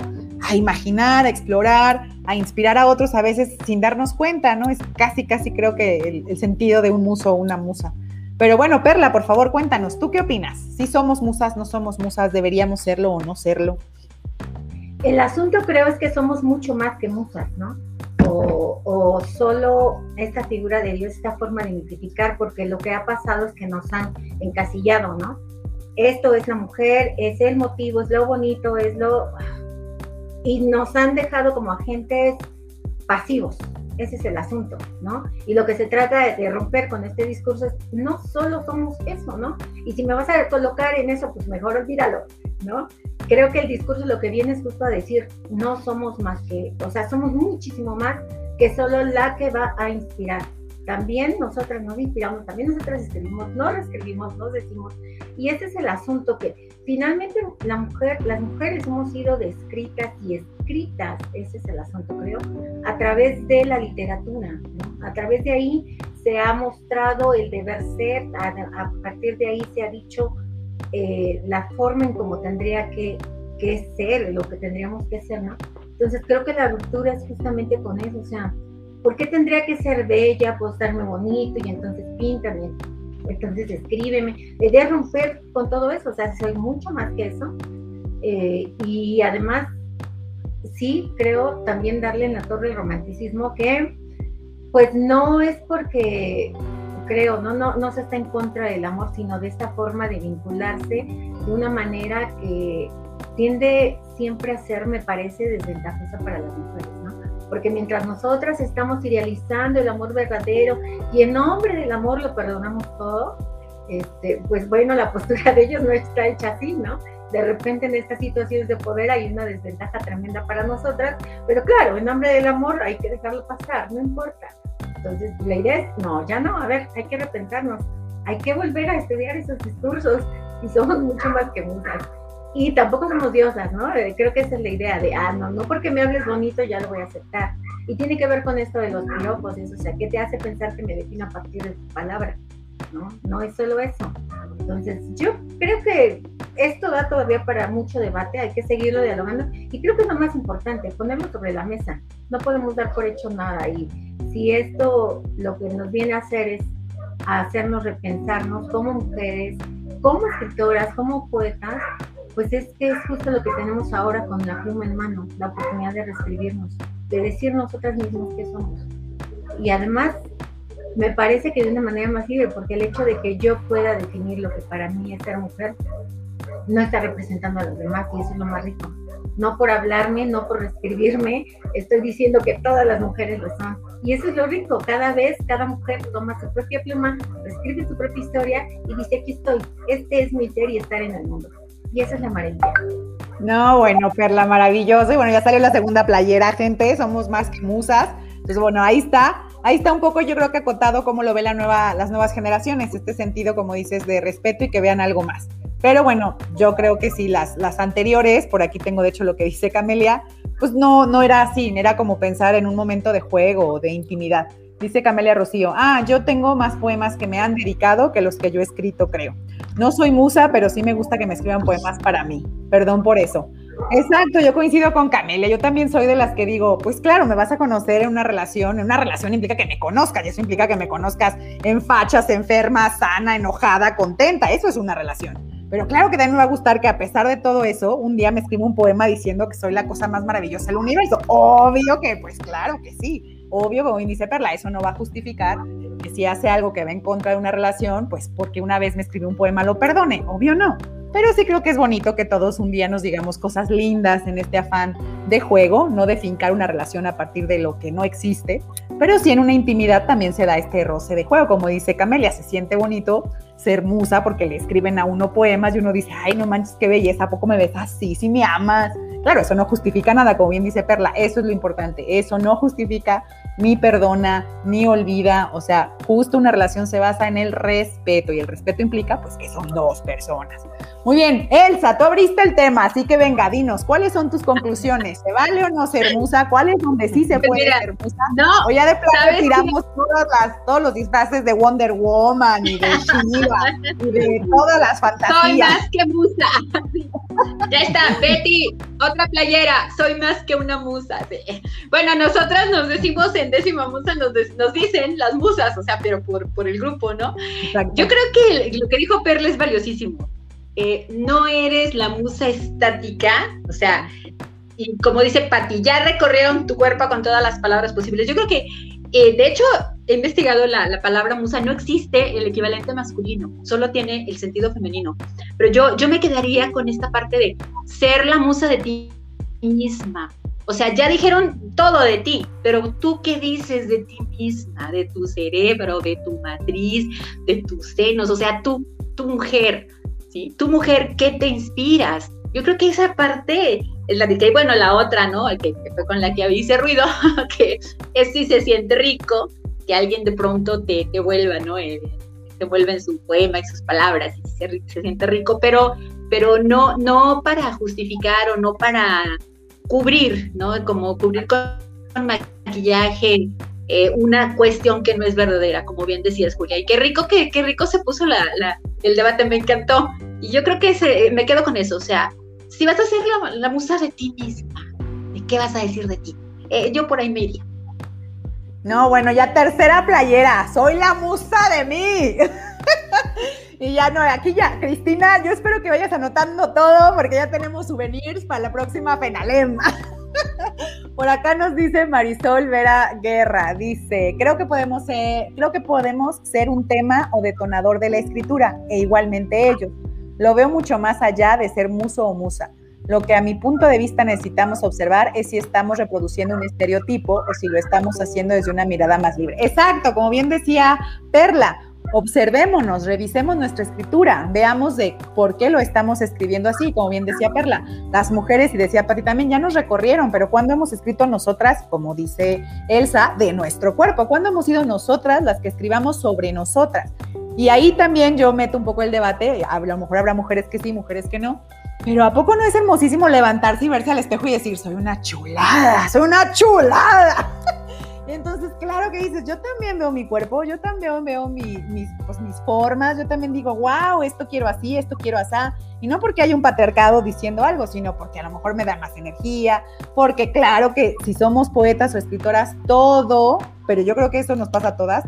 a imaginar, a explorar, a inspirar a otros a veces sin darnos cuenta, ¿no? Es casi, casi creo que el, sentido de un muso o una musa. Pero bueno, Perla, por favor, cuéntanos, ¿tú qué opinas? Si somos musas, no somos musas, deberíamos serlo o no serlo. El asunto creo es que somos mucho más que musas, ¿no? o, solo esta figura de Dios, esta forma de identificar, porque lo que ha pasado es que nos han encasillado, ¿no? Esto es la mujer, es el motivo, es lo bonito, es lo... Y nos han dejado como agentes pasivos, ese es el asunto, ¿no? Y lo que se trata de romper con este discurso es, no solo somos eso, ¿no? Y si me vas a colocar en eso, pues mejor olvídalo, ¿no? Creo que el discurso lo que viene es justo a decir, no somos más que, o sea, somos muchísimo más que solo la que va a inspirar. También nosotras nos inspiramos, también nosotras escribimos, no reescribimos, nos decimos. Y ese es el asunto que finalmente la mujer, las mujeres hemos sido descritas y escritas, ese es el asunto creo, a través de la literatura. A través de ahí se ha mostrado el deber ser, a, partir de ahí se ha dicho eh, la forma en cómo tendría que, que ser, lo que tendríamos que ser, ¿no? Entonces creo que la ruptura es justamente con eso, o sea, ¿por qué tendría que ser bella, muy bonito y entonces píntame, entonces escríbeme? Idea es romper con todo eso, o sea, soy mucho más que eso. Eh, y además, sí, creo también darle en la torre el romanticismo que, pues no es porque creo, no, no, no se está en contra del amor, sino de esta forma de vincularse de una manera que tiende siempre a ser, me parece, desventajosa para las mujeres, ¿no? Porque mientras nosotras estamos idealizando el amor verdadero y en nombre del amor lo perdonamos todo, este, pues bueno, la postura de ellos no está hecha así, ¿no? De repente en estas situaciones de poder hay una desventaja tremenda para nosotras, pero claro, en nombre del amor hay que dejarlo pasar, no importa. Entonces, la idea es, no, ya no, a ver, hay que repensarnos, hay que volver a estudiar esos discursos y somos mucho más que muchas. Y tampoco somos diosas, ¿no? Eh, creo que esa es la idea de, ah, no, no porque me hables bonito ya lo voy a aceptar. Y tiene que ver con esto de los piropos, eso, o sea, ¿qué te hace pensar que me define a partir de tu palabra? ¿No? No es solo eso. Entonces, yo creo que esto da todavía para mucho debate, hay que seguirlo dialogando. Y creo que es lo más importante, ponerlo sobre la mesa. No podemos dar por hecho nada. Y si esto lo que nos viene a hacer es a hacernos repensarnos como mujeres, como escritoras, como poetas, pues es que es justo lo que tenemos ahora con la pluma en mano, la oportunidad de reescribirnos, de decir nosotras mismas qué somos. Y además, me parece que de una manera más libre, porque el hecho de que yo pueda definir lo que para mí es ser mujer, no está representando a los demás y eso es lo más rico. No por hablarme, no por reescribirme, estoy diciendo que todas las mujeres lo son. Y eso es lo rico, cada vez cada mujer toma su propia pluma, escribe su propia historia y dice, aquí estoy, este es mi ser y estar en el mundo. Y esa es la maravilla. No, bueno, Perla, maravilloso. Y bueno, ya salió la segunda playera, gente. Somos más que musas. Entonces, bueno, ahí está. Ahí está un poco, yo creo que acotado cómo lo ve la nueva, las nuevas generaciones, este sentido, como dices, de respeto y que vean algo más. Pero bueno, yo creo que sí, las, las anteriores, por aquí tengo de hecho lo que dice Camelia, pues no, no era así, era como pensar en un momento de juego o de intimidad. Dice Camelia Rocío, ah, yo tengo más poemas que me han dedicado que los que yo he escrito, creo. No soy musa, pero sí me gusta que me escriban poemas para mí. Perdón por eso. Exacto, yo coincido con Camelia. Yo también soy de las que digo, pues claro, me vas a conocer en una relación. En una relación implica que me conozcas, y eso implica que me conozcas en fachas, enferma, sana, enojada, contenta. Eso es una relación. Pero claro que también me va a gustar que a pesar de todo eso, un día me escriba un poema diciendo que soy la cosa más maravillosa del universo. Obvio que, pues claro que sí obvio, como dice Perla, eso no va a justificar que si hace algo que va en contra de una relación, pues porque una vez me escribió un poema lo perdone, obvio no. Pero sí creo que es bonito que todos un día nos digamos cosas lindas en este afán de juego, no de fincar una relación a partir de lo que no existe, pero sí en una intimidad también se da este roce de juego, como dice Camelia, se siente bonito ser musa porque le escriben a uno poemas y uno dice, ay, no manches, qué belleza, ¿a poco me ves así? Si me amas. Claro, eso no justifica nada, como bien dice Perla, eso es lo importante, eso no justifica ni perdona, ni olvida, o sea, justo una relación se basa en el respeto y el respeto implica pues que son dos personas. Muy bien, Elsa, tú abriste el tema, así que venga, dinos, ¿cuáles son tus conclusiones? ¿Se vale o no ser musa? ¿Cuál es donde sí se pues puede ser musa? No, o ya de plano tiramos todas todos los disfraces de Wonder Woman y de Shiva y de todas las fantasías. Soy más que musa. ya está, Betty, otra playera, soy más que una musa. Bueno, nosotras nos decimos en décima musa, nos, nos dicen las musas, o sea, pero por, por el grupo, ¿no? Yo creo que lo que dijo Perla es valiosísimo eh, no eres la musa estática, o sea, y como dice Patti, ya recorrieron tu cuerpo con todas las palabras posibles. Yo creo que, eh, de hecho, he investigado la, palabra musa, no existe el equivalente masculino, solo tiene el sentido femenino. Pero yo, yo me quedaría con esta parte de ser la musa de ti misma. O sea, ya dijeron todo de ti, pero tú qué dices de ti misma, de tu cerebro, de tu matriz, de tus senos, o sea, tú, tu mujer, ¿sí? Tu mujer, ¿qué te inspiras? Yo creo que esa parte es la que, bueno, la otra, ¿no? Que, fue con la que hice ruido, que es si se siente rico, que alguien de pronto te, te vuelva, ¿no? Eh, te vuelve en su poema y sus palabras se, se, siente rico, pero, pero no, no para justificar o no para cubrir, ¿no? Como cubrir con maquillaje eh, una cuestión que no es verdadera, como bien decías, Julia. Y qué rico que qué rico se puso la, el debate, me encantó. Y yo creo que se, me quedo con eso. O sea, si vas a ser la, musa de ti misma, ¿de qué vas a decir de ti? Eh, yo por ahí me iría. No, bueno, ya tercera playera. Soy la musa de mí. y ya no, aquí ya, Cristina, yo espero que vayas anotando todo porque ya tenemos souvenirs para la próxima Penalem. Por acá nos dice Marisol Vera Guerra, dice, creo que podemos ser, creo que podemos ser un tema o detonador de la escritura, e igualmente ellos. Lo veo mucho más allá de ser muso o musa. Lo que a mi punto de vista necesitamos observar es si estamos reproduciendo un estereotipo o si lo estamos haciendo desde una mirada más libre. Exacto, como bien decía Perla, observémonos, revisemos nuestra escritura, veamos de por qué lo estamos escribiendo así, como bien decía Perla, las mujeres, y decía Pati también, ya nos recorrieron, pero cuando hemos escrito nosotras, como dice Elsa, de nuestro cuerpo, cuando hemos sido nosotras las que escribamos sobre nosotras. Y ahí también yo meto un poco el debate, a lo mejor habrá mujeres que sí, mujeres que no, pero ¿a poco no es hermosísimo levantarse y verse al espejo y decir, soy una chulada, soy una chulada? Entonces, claro que dices, yo también veo mi cuerpo, yo también veo mis, pues, mis formas, yo también digo, wow, esto quiero así, esto quiero así. Y no porque haya un patriarcado diciendo algo, sino porque a lo mejor me da más energía, porque claro que si somos poetas o escritoras, todo, pero yo creo que eso nos pasa a todas,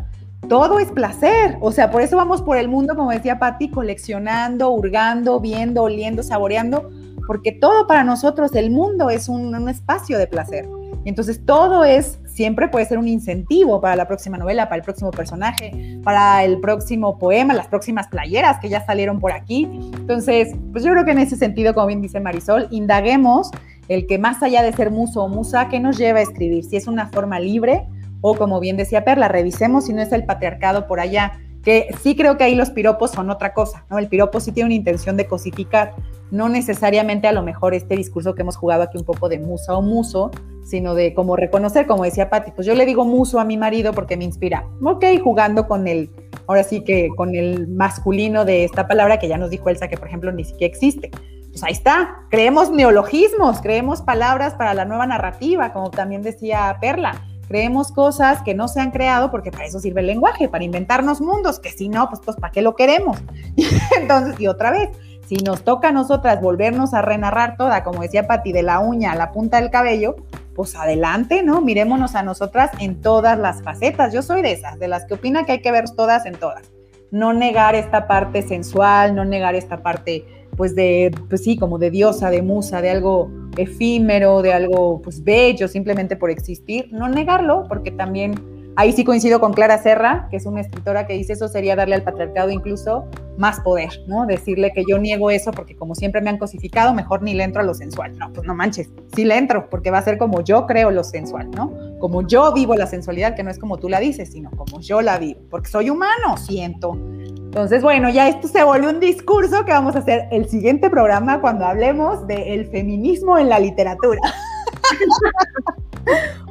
todo es placer. O sea, por eso vamos por el mundo, como decía Patti, coleccionando, hurgando, viendo, oliendo, saboreando, porque todo para nosotros, el mundo es un, un espacio de placer. Entonces, todo es siempre puede ser un incentivo para la próxima novela, para el próximo personaje, para el próximo poema, las próximas playeras que ya salieron por aquí. Entonces, pues yo creo que en ese sentido, como bien dice Marisol, indaguemos el que más allá de ser muso o musa, ¿qué nos lleva a escribir? Si es una forma libre o como bien decía Perla, revisemos si no es el patriarcado por allá, que sí creo que ahí los piropos son otra cosa, ¿no? El piropo sí tiene una intención de cosificar, no necesariamente a lo mejor este discurso que hemos jugado aquí un poco de musa o muso, sino de como reconocer, como decía Patti, pues yo le digo muso a mi marido porque me inspira. Ok, jugando con el, ahora sí que con el masculino de esta palabra que ya nos dijo Elsa que por ejemplo ni siquiera existe. Pues ahí está, creemos neologismos, creemos palabras para la nueva narrativa, como también decía Perla. Creemos cosas que no se han creado porque para eso sirve el lenguaje, para inventarnos mundos, que si no, pues, pues ¿para qué lo queremos? Entonces, y otra vez, si nos toca a nosotras volvernos a renarrar toda, como decía Patti, de la uña a la punta del cabello, pues adelante, ¿no? Mirémonos a nosotras en todas las facetas. Yo soy de esas, de las que opina que hay que ver todas en todas. No negar esta parte sensual, no negar esta parte, pues de, pues sí, como de diosa, de musa, de algo efímero, de algo, pues bello, simplemente por existir. No negarlo, porque también Ahí sí coincido con Clara Serra, que es una escritora que dice eso sería darle al patriarcado incluso más poder, ¿no? Decirle que yo niego eso porque como siempre me han cosificado, mejor ni le entro a lo sensual. No, pues no manches, sí le entro porque va a ser como yo creo lo sensual, ¿no? Como yo vivo la sensualidad, que no es como tú la dices, sino como yo la vivo, porque soy humano, siento. Entonces, bueno, ya esto se volvió un discurso que vamos a hacer el siguiente programa cuando hablemos del feminismo en la literatura.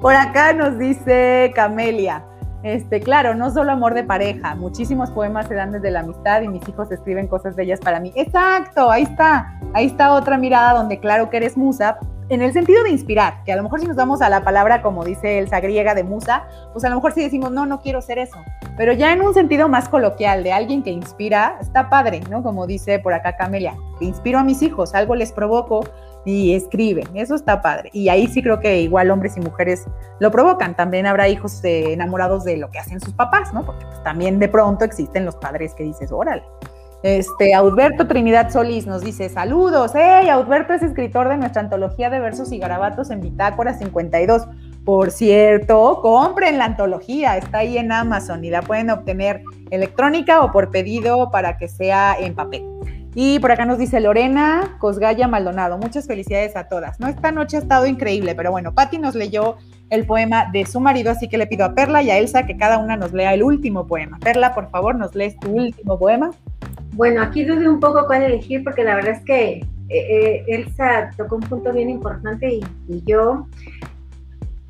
Por acá nos dice Camelia. Este, claro, no solo amor de pareja, muchísimos poemas se dan desde la amistad y mis hijos escriben cosas bellas para mí. Exacto, ahí está, ahí está otra mirada donde claro que eres musa, en el sentido de inspirar, que a lo mejor si nos vamos a la palabra, como dice Elsa griega de musa, pues a lo mejor si decimos, no, no quiero ser eso, pero ya en un sentido más coloquial, de alguien que inspira, está padre, ¿no? Como dice por acá Camelia, inspiro a mis hijos, algo les provoco, y escriben. Eso está padre. Y ahí sí creo que igual hombres y mujeres lo provocan. También habrá hijos eh, enamorados de lo que hacen sus papás, ¿no? Porque pues, también de pronto existen los padres que dices, órale. Este, Alberto Trinidad Solís nos dice, saludos, hey, Alberto es escritor de nuestra antología de versos y garabatos en Bitácora 52. Por cierto, compren la antología, está ahí en Amazon y la pueden obtener electrónica o por pedido para que sea en papel. Y por acá nos dice Lorena Cosgaya Maldonado. Muchas felicidades a todas. No, esta noche ha estado increíble, pero bueno, Patti nos leyó el poema de su marido, así que le pido a Perla y a Elsa que cada una nos lea el último poema. Perla, por favor, nos lees tu último poema. Bueno, aquí dudé un poco cuál elegir porque la verdad es que eh, eh, Elsa tocó un punto bien importante y yo,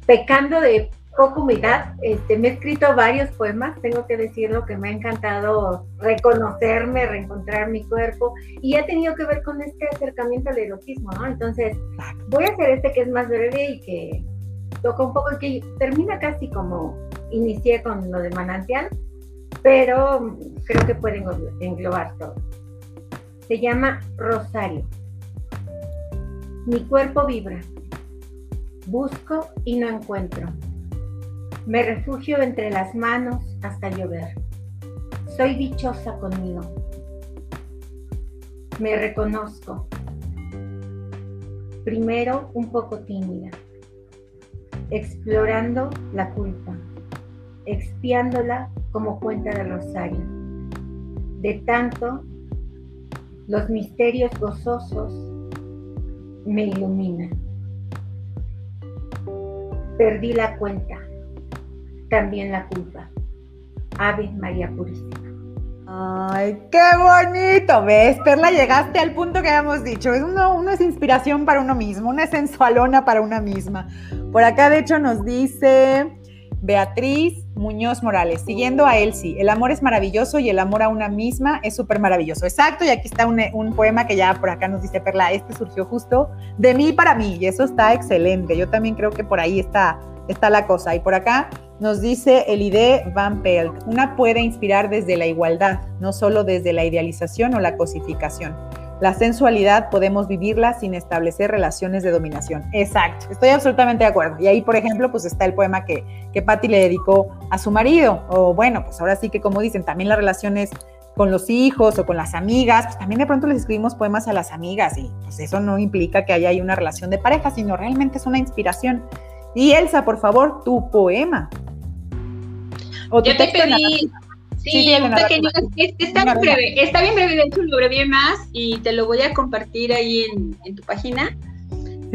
pecando de poco humildad, este, me he escrito varios poemas, tengo que decirlo que me ha encantado reconocerme, reencontrar mi cuerpo y ha tenido que ver con este acercamiento al erotismo, ¿no? Entonces, voy a hacer este que es más breve y que toca un poco que termina casi como inicié con lo de manantial, pero creo que puede englobar todo. Se llama Rosario. Mi cuerpo vibra. Busco y no encuentro me refugio entre las manos hasta llover. Soy dichosa conmigo. Me reconozco. Primero un poco tímida, explorando la culpa, expiándola como cuenta de rosario. De tanto, los misterios gozosos me iluminan. Perdí la cuenta también la culpa. Ave María Purísima. Ay, qué bonito, ¿ves? Perla, llegaste al punto que habíamos dicho. Es uno, es inspiración para uno mismo, una sensualona para una misma. Por acá, de hecho, nos dice Beatriz Muñoz Morales, siguiendo a Elsie, el amor es maravilloso y el amor a una misma es súper maravilloso. Exacto, y aquí está un, un, poema que ya por acá nos dice Perla, este surgió justo de mí para mí, y eso está excelente. Yo también creo que por ahí está, está la cosa. Y por acá nos dice Elide Van Pelt, una puede inspirar desde la igualdad, no solo desde la idealización o la cosificación. La sensualidad podemos vivirla sin establecer relaciones de dominación. Exacto, estoy absolutamente de acuerdo. Y ahí, por ejemplo, pues está el poema que, que Patti le dedicó a su marido. O bueno, pues ahora sí que como dicen, también las relaciones con los hijos o con las amigas, pues también de pronto les escribimos poemas a las amigas y pues eso no implica que haya una relación de pareja, sino realmente es una inspiración. Y Elsa, por favor, tu poema. Yo te pedí, sí, un pequeño, está bien breve, está bien breve, de hecho lo breve más y te lo voy a compartir ahí en, tu página.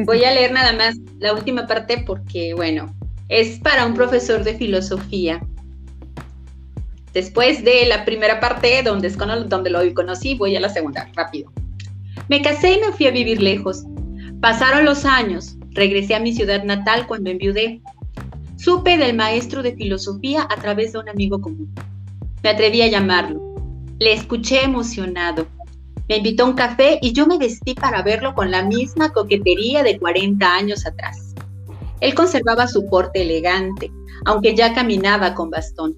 voy a leer nada más la última parte porque, bueno, es para un profesor de filosofía. Después de la primera parte, donde, donde lo conocí, voy a la segunda, rápido. Me casé y me fui a vivir lejos. Pasaron los años, regresé a mi ciudad natal cuando enviudé. Supe del maestro de filosofía a través de un amigo común. Me atreví a llamarlo. Le escuché emocionado. Me invitó a un café y yo me vestí para verlo con la misma coquetería de 40 años atrás. Él conservaba su porte elegante, aunque ya caminaba con bastón.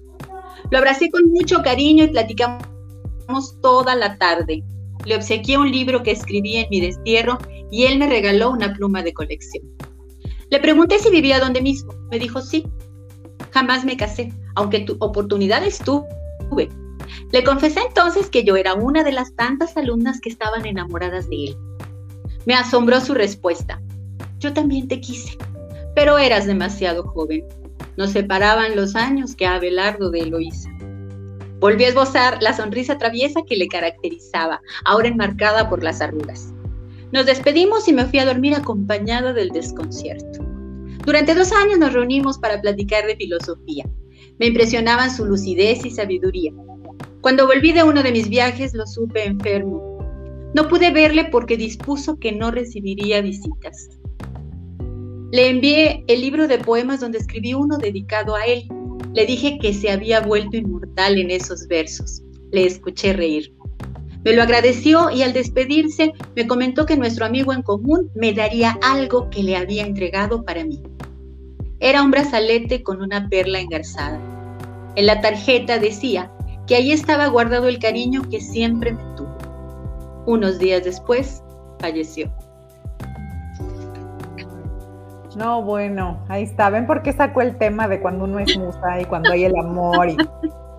Lo abracé con mucho cariño y platicamos toda la tarde. Le obsequié un libro que escribí en mi destierro y él me regaló una pluma de colección. Le pregunté si vivía donde mismo. Me dijo sí. Jamás me casé, aunque tu oportunidades tuve. Le confesé entonces que yo era una de las tantas alumnas que estaban enamoradas de él. Me asombró su respuesta. Yo también te quise, pero eras demasiado joven. Nos separaban los años que Abelardo de Eloísa. Volví a esbozar la sonrisa traviesa que le caracterizaba, ahora enmarcada por las arrugas. Nos despedimos y me fui a dormir acompañada del desconcierto. Durante dos años nos reunimos para platicar de filosofía. Me impresionaban su lucidez y sabiduría. Cuando volví de uno de mis viajes lo supe enfermo. No pude verle porque dispuso que no recibiría visitas. Le envié el libro de poemas donde escribí uno dedicado a él. Le dije que se había vuelto inmortal en esos versos. Le escuché reír. Me lo agradeció y al despedirse me comentó que nuestro amigo en común me daría algo que le había entregado para mí. Era un brazalete con una perla engarzada. En la tarjeta decía que ahí estaba guardado el cariño que siempre me tuvo. Unos días después, falleció. No, bueno, ahí está. ¿Ven por qué sacó el tema de cuando uno es musa y cuando hay el amor? Y,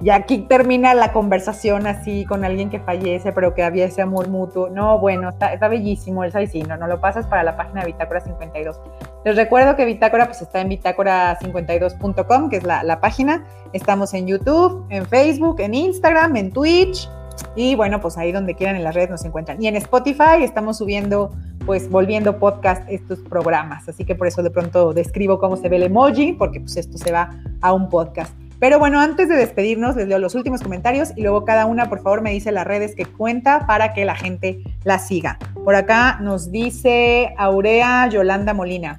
y aquí termina la conversación así con alguien que fallece, pero que había ese amor mutuo. No, bueno, está, bellísimo el no, no lo pasas para la página Bitácora 52. Les recuerdo que Bitácora pues está en bitácora52.com, que es la, la página. Estamos en YouTube, en Facebook, en Instagram, en Twitch. Y bueno, pues ahí donde quieran en las redes nos encuentran. Y en Spotify estamos subiendo, pues volviendo podcast estos programas. Así que por eso de pronto describo cómo se ve el emoji, porque pues esto se va a un podcast. Pero bueno, antes de despedirnos, les leo los últimos comentarios y luego cada una, por favor, me dice las redes que cuenta para que la gente la siga. Por acá nos dice Aurea Yolanda Molina.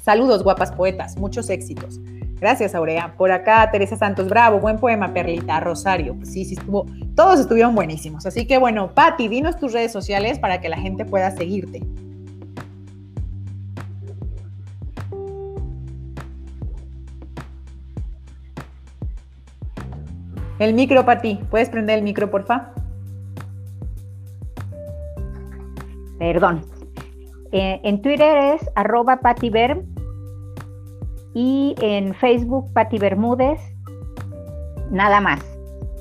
Saludos, guapas poetas, muchos éxitos. Gracias, Aurea. Por acá, Teresa Santos, bravo, buen poema, Perlita, Rosario. Pues sí, sí estuvo, todos estuvieron buenísimos. Así que bueno, Patti, dinos tus redes sociales para que la gente pueda seguirte. El micro para ti. ¿Puedes prender el micro, porfa? Perdón. Eh, en Twitter es arroba pativerm y en Facebook Pati Bermúdez. Nada más.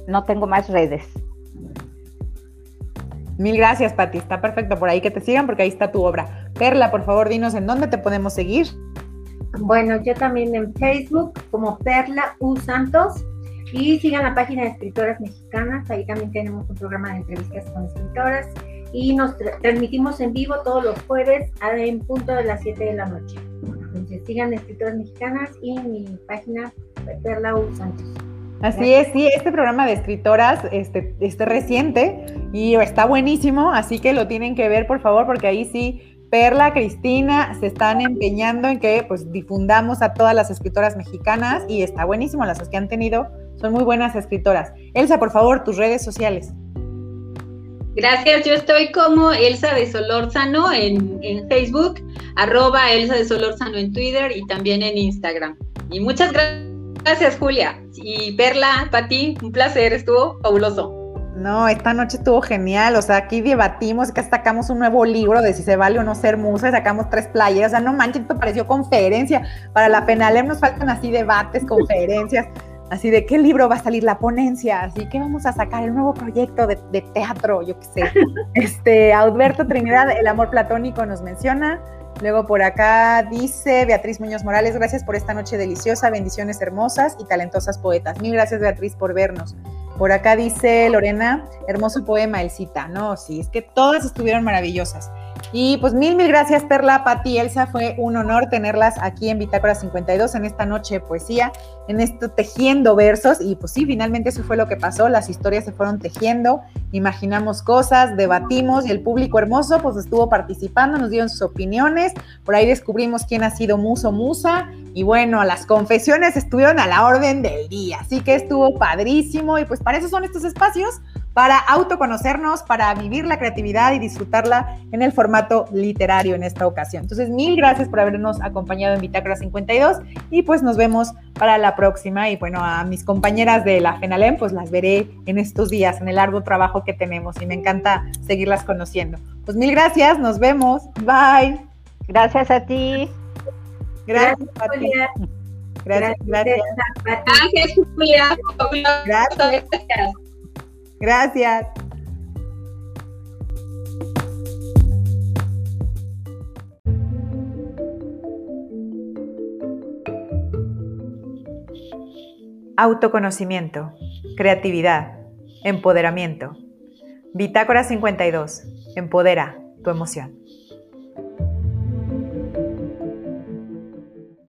No tengo más redes. Mil gracias, Pati. Está perfecto por ahí que te sigan porque ahí está tu obra. Perla, por favor, dinos en dónde te podemos seguir. Bueno, yo también en Facebook como Perla U Santos y sigan la página de escritoras mexicanas, ahí también tenemos un programa de entrevistas con escritoras y nos transmitimos en vivo todos los jueves en punto de las 7 de la noche. Entonces sigan escritoras mexicanas y mi página Perla U Santos. Así es, sí, este programa de escritoras este, este reciente y está buenísimo, así que lo tienen que ver por favor porque ahí sí Perla, Cristina, se están empeñando en que pues difundamos a todas las escritoras mexicanas y está buenísimo, las que han tenido son muy buenas escritoras. Elsa, por favor, tus redes sociales. Gracias, yo estoy como Elsa de Solórzano en, en Facebook, arroba Elsa de Solórzano en Twitter y también en Instagram. Y muchas gracias, Julia. Y Perla, para ti, un placer, estuvo fabuloso. No, esta noche estuvo genial, o sea, aquí debatimos, que sacamos un nuevo libro de si se vale o no ser musa, sacamos tres playas, o sea, no manches, me pareció conferencia, para la penalem nos faltan así debates, conferencias, así de qué libro va a salir la ponencia, así que vamos a sacar el nuevo proyecto de, de teatro, yo qué sé. Este, Alberto Trinidad, El amor platónico nos menciona, Luego por acá dice Beatriz Muñoz Morales, gracias por esta noche deliciosa, bendiciones hermosas y talentosas poetas. Mil gracias Beatriz por vernos. Por acá dice Lorena, hermoso poema, El cita. No, sí, es que todas estuvieron maravillosas. Y pues mil, mil gracias, Perla, Pati, Elsa. Fue un honor tenerlas aquí en Bitácora 52 en esta noche de poesía, en esto tejiendo versos. Y pues sí, finalmente eso fue lo que pasó. Las historias se fueron tejiendo, imaginamos cosas, debatimos y el público hermoso pues estuvo participando, nos dieron sus opiniones. Por ahí descubrimos quién ha sido muso, musa. Y bueno, las confesiones estuvieron a la orden del día. Así que estuvo padrísimo. Y pues para eso son estos espacios para autoconocernos, para vivir la creatividad y disfrutarla en el formato literario en esta ocasión. Entonces, mil gracias por habernos acompañado en Bitácora 52 y pues nos vemos para la próxima. Y bueno, a mis compañeras de la FENALEM, pues las veré en estos días, en el largo trabajo que tenemos y me encanta seguirlas conociendo. Pues mil gracias, nos vemos. Bye. Gracias a ti. Gracias, Julia. Gracias, gracias. Gracias, Julia. Gracias. Gracias. Autoconocimiento, creatividad, empoderamiento. Bitácora 52. Empodera tu emoción.